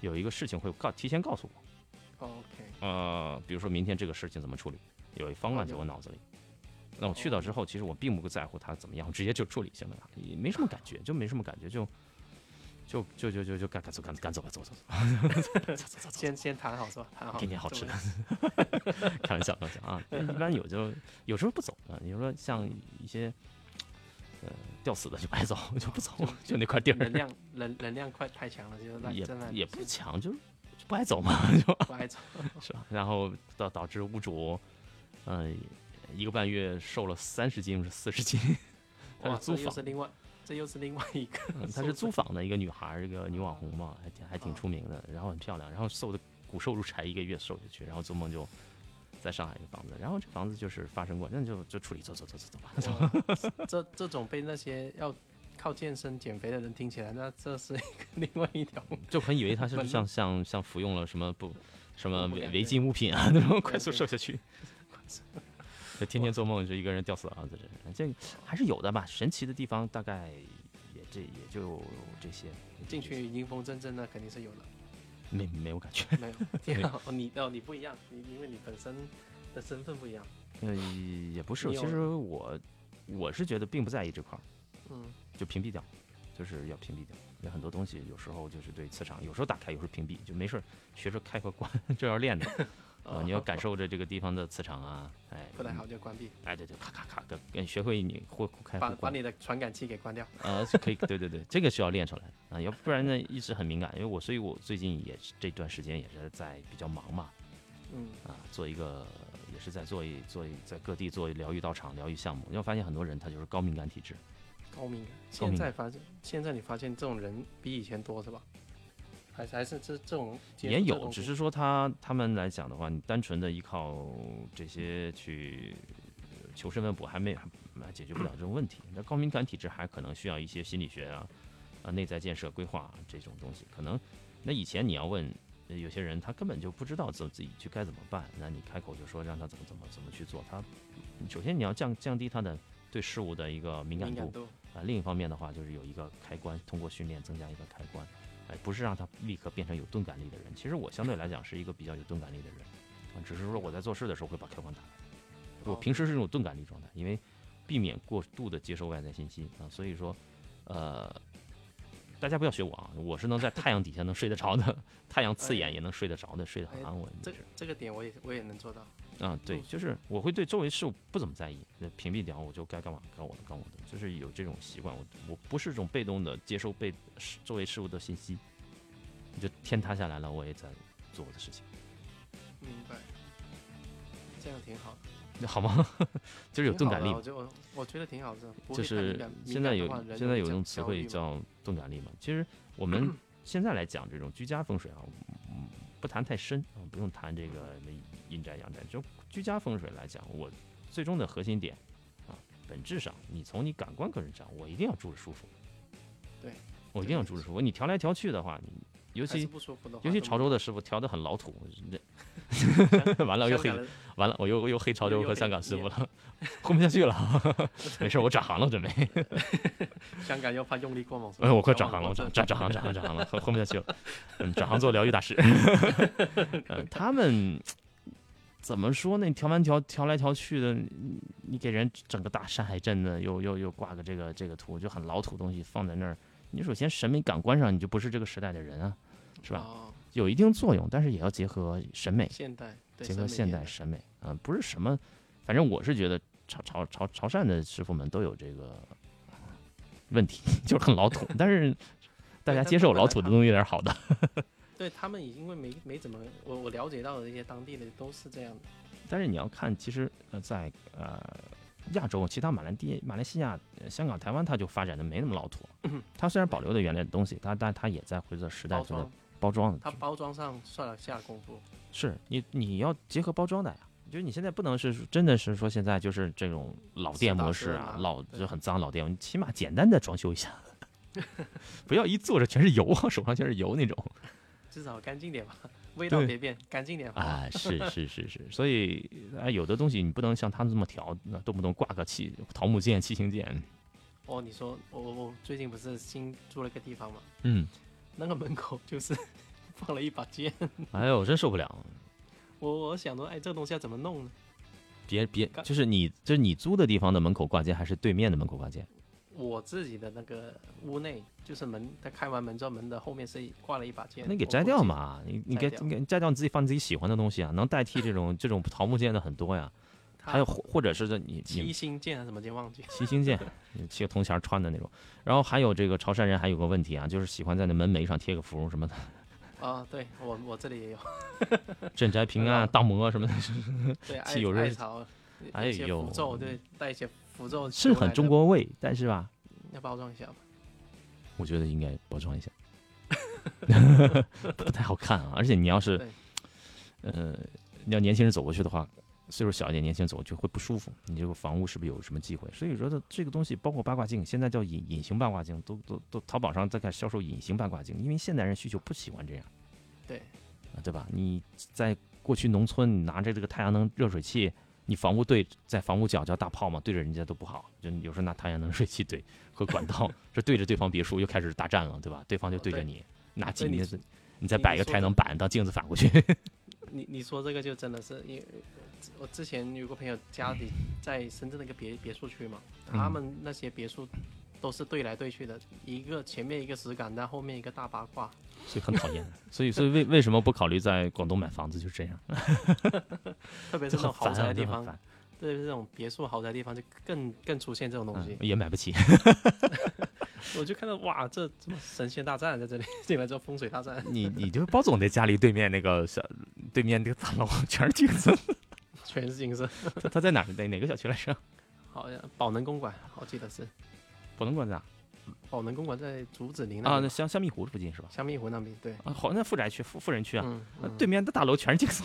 有一个事情会告提前告诉我，OK，呃，比如说明天这个事情怎么处理，有一方案在我脑子里。那我去到之后，其实我并不在乎他怎么样，直接就处理行了，也没什么感觉，就没什么感觉，就就就就就就赶赶走赶赶走吧，走走走走走，先先谈好是吧？谈好，天天好吃的，开玩笑开玩笑啊。一般有就有时候不走啊，你说像一些呃吊死的就白走，就不走，就那块地儿能量能能量快太强了，就是在也也不强，就是就不爱走嘛，就不爱走。是吧？然后导导致屋主，嗯、一个半月瘦了三十斤，是四十斤。他哇，是租房这又是，另外，这又是另外一个嗯，她是租房的一个女孩儿，一个女网红嘛，还挺还挺出名的，然后很漂亮，然后瘦的骨瘦如柴，一个月瘦下去，然后做梦就在上海一个房子，然后这房子就是发生过，那就就处理，走走走走走吧，走。这这种被那些要靠健身减肥的人听起来，那这是一个 另外一条。就很以为他是像像像服用了什么不什么违违禁物品啊那种快速瘦下去。就天天做梦，就一个人吊死儿子，这这个还是有的吧。神奇的地方大概也这也就这些。进去阴风阵阵，那肯定是有的。没没有感觉，没有，你哦你不一样，你因为你本身的身份不一样。呃也不是，其实我我是觉得并不在意这块儿，嗯，就屏蔽掉，就是要屏蔽掉。有很多东西有时候就是对磁场，有时候打开，有时候屏蔽，就没事儿学着开和关，这要练的。啊，你要感受着这个地方的磁场啊，哎，不太好就关闭，哎，对对，咔咔咔的，跟学会你或互开把把，你的传感器给关掉。呃，是可以，对对对，这个是要练出来的啊，要不然呢一直很敏感，因为我，所以我最近也是这段时间也是在比较忙嘛，嗯，啊，做一个也是在做一做一在各地做疗愈道场、疗愈项目，你会发现很多人他就是高敏感体质。高敏感现在发现，现在你发现这种人比以前多是吧？还是还是这这种也有，只是说他他们来讲的话，你单纯的依靠这些去呃求生问卜，还没还还解决不了这种问题。那高敏感体质还可能需要一些心理学啊、啊内在建设规划这种东西。可能那以前你要问呃有些人，他根本就不知道怎自己去该怎么办，那你开口就说让他怎么怎么怎么去做，他首先你要降降低他的对事物的一个敏感度敏感度，啊，另一方面的话就是有一个开关，通过训练增加一个开关，哎，不是让他立刻变成有钝感力的人。其实我相对来讲是一个比较有钝感力的人，啊，只是说我在做事的时候会把开关打开。我哦平时是这种钝感力状态，因为避免过度的接收外在信息啊，所以说，呃，大家不要学我啊，我是能在太阳底下能睡得着的，太阳刺眼也能睡得着的，睡得很哎安稳。这就是这个点我也我也能做到。啊，对，就是我会对周围事物不怎么在意，那屏蔽掉，我就该干嘛干我的，干我的，就是有这种习惯。我我不是这种被动的接收被周围事物的信息，就天塌下来了，我也在做我的事情，明白，这样挺好的。那好吗？就是有钝感力嘛，我就我我觉得挺好的，就是现在有现在有一种词汇叫钝感力嘛。其实我们 现在来讲这种居家风水啊，嗯，不谈太深啊，不用谈这个什么阴宅阳宅，就居家风水来讲，我最终的核心点啊，本质上你从你感官个人上，我一定要住着舒服。对，我一定要住着舒服。你调来调去的话，你尤其尤其潮州的师傅调的很老土，这完了又黑完了，我又又黑潮州和香港师傅了，混不下去了。没事，我转行了，准备。香港又发用力过猛，哎，我快转行了，我转转转行转行转行了，混混不下去了。嗯，转行做疗愈大师。嗯，他们怎么说呢？你调完调调来调去的，你你给人整个大山海镇的，又又又挂个这个这个图，就很老土东西放在那儿。你首先审美感官上你就不是这个时代的人啊，是吧？哦有一定作用，但是也要结合审美，现代结合现代审美，嗯、不是什么，反正我是觉得潮潮潮潮汕的师傅们都有这个问题，就是很老土，但是大家接受老土的东西有点好的。对他们因为没没怎么，我我了解到的一些当地的都是这样的。但是你要看，其实呃，在呃亚洲，其他马来地、马来西亚、呃香港、台湾，它就发展的没那么老土。它虽然保留的原来的东西，它但它也在随着时代在包装，包装的。它包装上算了下功夫。是你你要结合包装的呀。就是你现在不能是真的是说现在就是这种老店模式啊，老就很脏老店，你起码简单的装修一下，不要一坐着全是油啊，手上全是油那种。至少干净点吧，味道别变，干净点吧。啊，是是是是，所以啊，有的东西你不能像他们这么调，那动不动挂个七桃木剑、七星剑，哦，你说我我我最近不是新住了个地方吗，嗯，那个门口就是 放了一把剑，哎呦，我真受不了。我我想说，哎，这个东西要怎么弄呢？别别，就是你就是你租的地方的门口挂件，还是对面的门口挂件？我自己的那个屋内，就是门，他开完门之后，门的后面是挂了一把剑。那给摘。掉嘛，你你给摘掉你给摘掉，你自己放你自己喜欢的东西啊，能代替这种这种桃木剑的很多呀。还有或或者是这你七星剑还是什么剑忘记？七星剑，你七个铜钱穿的那种。然后还有这个潮汕人还有个问题啊，就是喜欢在那门楣上贴个符什么的，啊，对我我这里也有，镇宅平安、很好荡魔什么的，对，汽油热艾艾草，哎一些呦符咒，对，带一些符咒，是很中，国味，但是吧，要包装一下吧。我觉得应该包装一下，不太好看啊。而且你要是，呃，你要年轻人走过去的话，岁数小一点，年轻人走过去会不舒服。你这个房屋是不是有什么忌讳？所以说的这个东西，包括八卦镜，现在叫隐隐形八卦镜，都都都淘宝上在开始销售隐形八卦镜，因为现代人需求不喜欢这样，对，啊，对吧？你在过去农村，你拿着这个太阳能热水器。你房屋对在房屋角叫大炮嘛，对着人家都不好，就有时候拿太阳能水器怼和管道，这对着对方别墅又开始大战了，对吧？对方就对着你拿镜子，你再摆一个太阳能板当镜子反过去，你你说这个就真的是，因为我之前有个朋友家里在深圳那个别别墅区嘛，他嗯们那些别墅都是对来对去的，一个前面一个石杆，但后面一个大八卦。所以很讨厌。所以所以为为什么不考虑在广东买房子？就这样，特别是这种豪宅的地方，特别是这种别墅豪宅地方，就更更出现这种东西嗯。也买不起。我就看到哇，这这么神仙大战在这里？进来之后风水大战，你你就包总的家里对面那个小对面那个大楼全是镜子，全是金色。他他在哪？哪哪个小区来着？好像宝能公馆，我记得是宝能馆长宝能公馆在竹子林啊，那那边，香香蜜湖附近是吧？香蜜湖那边。对，啊，好，那富宅区、富富人区啊，嗯，嗯对面的大楼全是镜子，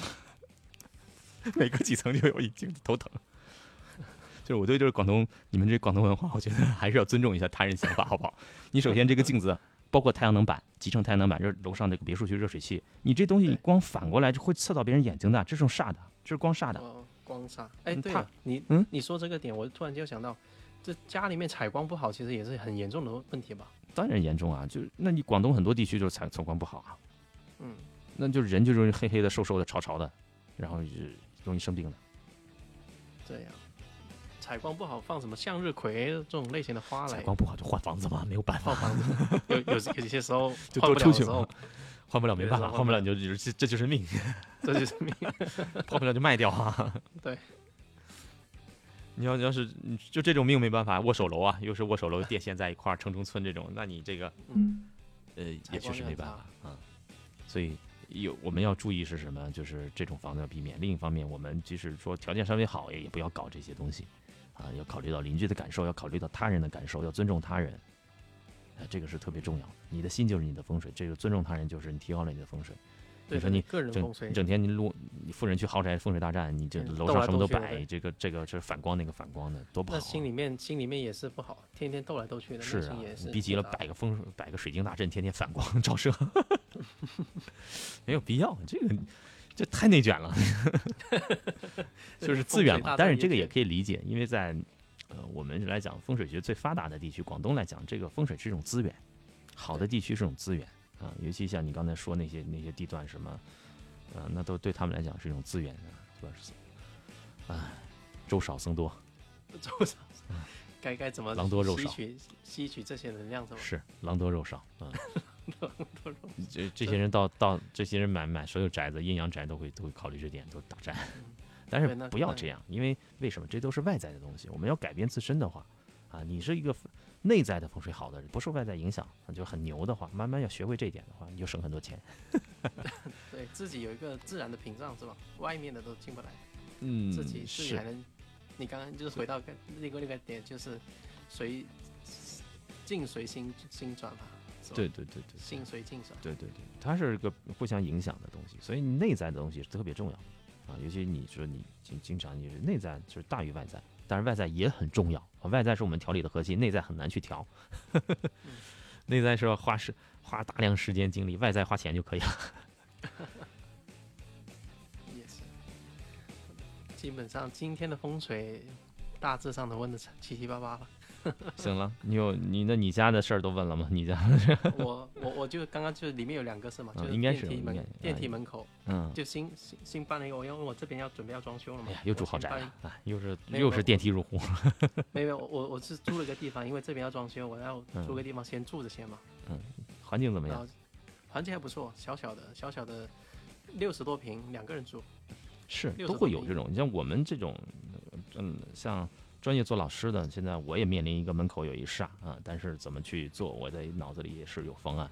每个几层就有一镜子，头疼。就是我对就是广东，你们这广东文化，我觉得还是要尊重一下他人想法，好不好？你首先这个镜子，包括太阳能板、集成太阳能板，就是楼上这个别墅区热水器，你这东西你光反过来就会刺到别人眼睛的，这是用煞的，这是光煞的。哦，光煞。哎，对了，你嗯你说这个点，我突然就想到，这家里面采光不好，其实也是很严重的问题吧？当然严重啊，就是那你广东很多地区就是采采光不好啊，嗯，那就是人就容易黑黑的、瘦瘦的、潮潮的，然后就容易生病的。这样。采光不好，放什么向日葵这种类型的花来采光不好就换房子嘛，没有办法换，房子，有有有些时候 就换多出去嘛不了的时候，。换不了没办法，换不了你就就是这这就是命，这就是命。换不了就卖掉啊。对，你要你要是你就这种命没办法，握手楼啊，又是握手楼电线在一块儿，城中村这种，那你这个嗯，呃也确实没办法啊。所以有我们要注意是什么？就是这种房子要避免。另一方面，我们即使说条件稍微好，也也不要搞这些东西啊，要考虑到邻居的感受，要考虑到他人的感受，要尊重他人。呃，这个是特别重要。你的心就是你的风水，这个尊重他人就是你提高了你的风水。对，说你整个人你，整天你路你富人区豪宅风水大战，你这嗯楼上什么都摆，这个这个是反光那个反光的多不好啊。那心里面心里面也是不好，天天斗来斗去的，是啊你逼急了摆个风摆个水晶大阵，天天反光 照射，没有必要，这个这太内卷了，就是资源嘛。但是这个也可以理解，因为在呃我们来讲风水学最发达的地区，广东来讲，这个风水是一种资源，好的地区是一种资源啊，尤其像你刚才说那些那些地段什么，呃，那都对他们来讲是一种资源啊，对吧？哎，粥少僧多，粥少，该该怎么狼多肉少吸取吸取这些能量是吧？是狼多肉少，嗯。这这些人到到这些人买买所有宅子，阴阳宅都会都会考虑这点，都打 战。但是不要这样，因为为什么？这都是外在的东西，我们要改变自身的话，啊，你是一个内在的风水好的人，不受外在影响，就很牛的话，慢慢要学会这一点的话，你就省很多钱。对自己有一个自然的屏障是吧？外面的都进不来，嗯自己自己还，能。你刚刚就是回到个那个那个点，就是随境随心心转吧对对对对。心随境转。对对对，它是一个互相影响的东西，所以你内在的东西是特别重要啊。尤其你说你经经常你是内在就是大于外在，但是外在也很重要啊。外在是我们调理的核心，内在很难去调。内在是要花时花大量时间精力，外在花钱就可以了。也是。基本上今天的风水大致上都问的七七八八了。行了，你有你那你家的事儿都问了吗？你家我 我我就刚刚就是里面有两个是嘛，就应该电梯门是电啊梯门口，嗯，就新新新搬了一个，因为我这边要准备要装修了嘛。哎呀，又住豪宅了，哎，又是又是电梯入户，没有，我我是租了个地方，因为这边要装修，我要嗯租个地方先住着先嘛。嗯环境怎么样？环境还不错，小小的小小的六十多平，两个人住。是都会有这种，你像我们这种，呃嗯，像专业做老师的，现在我也面临一个门口有一煞啊，但是怎么去做，我在脑子里也是有方案。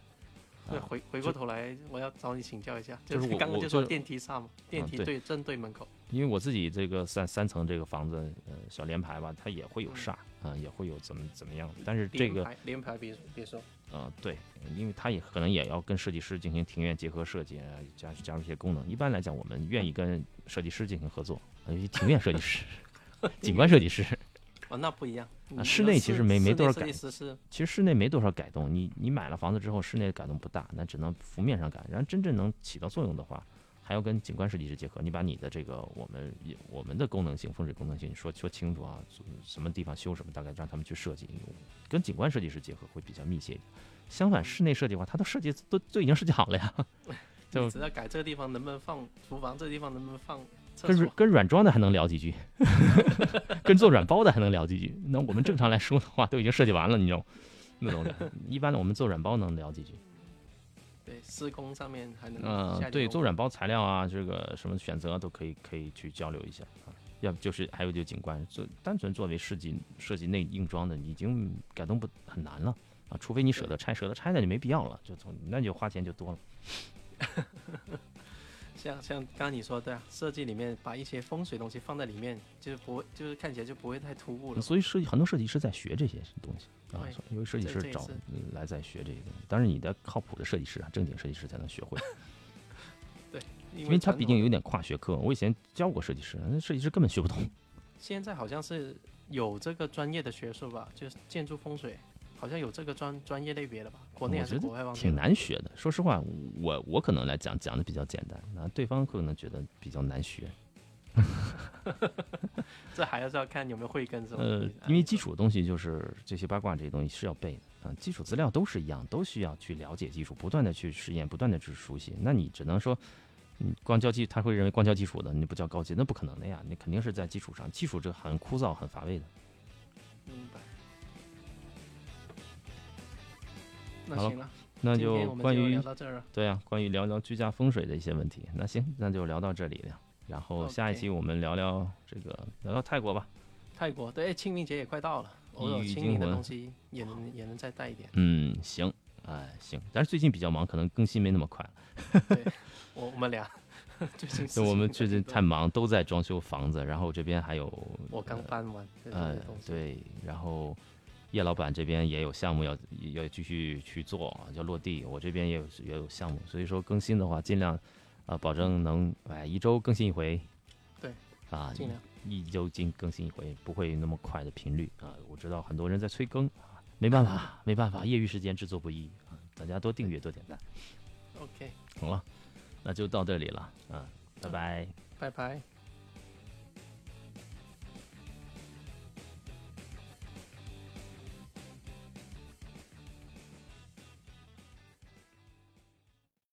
对，啊回回过头来，我要找你请教一下，就是我刚刚就就说电梯煞嘛，电梯对对正对门口。因为我自己这个三三层这个房子，呃，小联排吧，它也会有嗯煞啊，也会有怎么怎么样，但是这个联排别别说，呃，对，因为它也可能也要跟设计师进行庭院结合设计，呃加加入一些功能。一般来讲，我们愿意跟设计师进行合作，呃庭院设计师、景观设计师。哦，那不一样。啊室内其实没没多少改室内设计师其实室内没多少改动，你你买了房子之后，室内改动不大，那只能浮面上改。然后真正能起到作用的话，还要跟景观设计师结合。你把你的这个我们我们的功能性、风水功能性说说清楚啊，什么地方修什么，大概让他们去设计，跟景观设计师结合会比较密切一点。相反，室内设计的话，它的设计都都已经设计好了呀，就只要改这个地方能不能放厨房，这个地方能不能放厕跟所，跟软装的还能聊几句，跟做软包的还能聊几句。那我们正常来说的话，都已经设计完了，你知道，那种一般的我们做软包能聊几句。对施工上面还能嗯，对，做软包材料啊，这个什么选择都可以可以去交流一下啊。要不就是还有就景观，做单纯作为设计设计内硬装的，已经改动不很难了啊，除非你舍得拆，舍得拆那就没必要了，就从那就花钱就多了。像像刚刚你说的对啊，设计里面把一些风水东西放在里面，就是不会，就是看起来就不会太突兀了。所以设计很多设计师在学这些东西啊对，因为设计师找来在学这些东西，当然你的靠谱的设计师啊，正经设计师才能学会。对因为它传统毕竟有点跨学科。我以前教过设计师，那设计师根本学不懂。现在好像是有这个专业的学术吧，就是建筑风水，好像有这个专专业类别的吧？国内还是国外忘挺。难学的。说实话，我我可能来讲讲的比较简单，那对方可能觉得比较难学。这还是要看有没有慧根是吧？呃，因为基础的东西就是这些八卦这些东西是要背的啊，基础资料都是一样，都需要去了解基础，不断的去实验，不断的去熟悉。那你只能说，你光教基，他会认为光教基础的你不叫高级，那不可能的呀。你肯定是在基础上，基础这很枯燥、很乏味的。明白。那好了行了，那就关于到这儿了。对呀、关于聊聊居家风水的一些问题。那行，那就聊到这里了。然后下一期我们聊聊这个聊聊泰国吧。泰国对，哎清明节也快到了，偶有清明的东西也能也能再带一点。嗯，行，哎，行。但是最近比较忙，可能更新没那么快了。我我们俩最近我们最近太忙，都在装修房子，然后这边还有，我刚搬完这呃。对，然后叶老板这边也有项目要要继续去做，要落地。我这边也有也有项目，所以说更新的话，尽量啊、保证能哎一周更新一回。对，啊，尽量一一周更更新一回，不会那么快的频率啊。我知道很多人在催更啊，没办法，没办法，业余时间制作不易啊，大家多订阅多点赞。OK，好了，那就到这里了啊，拜拜。拜拜。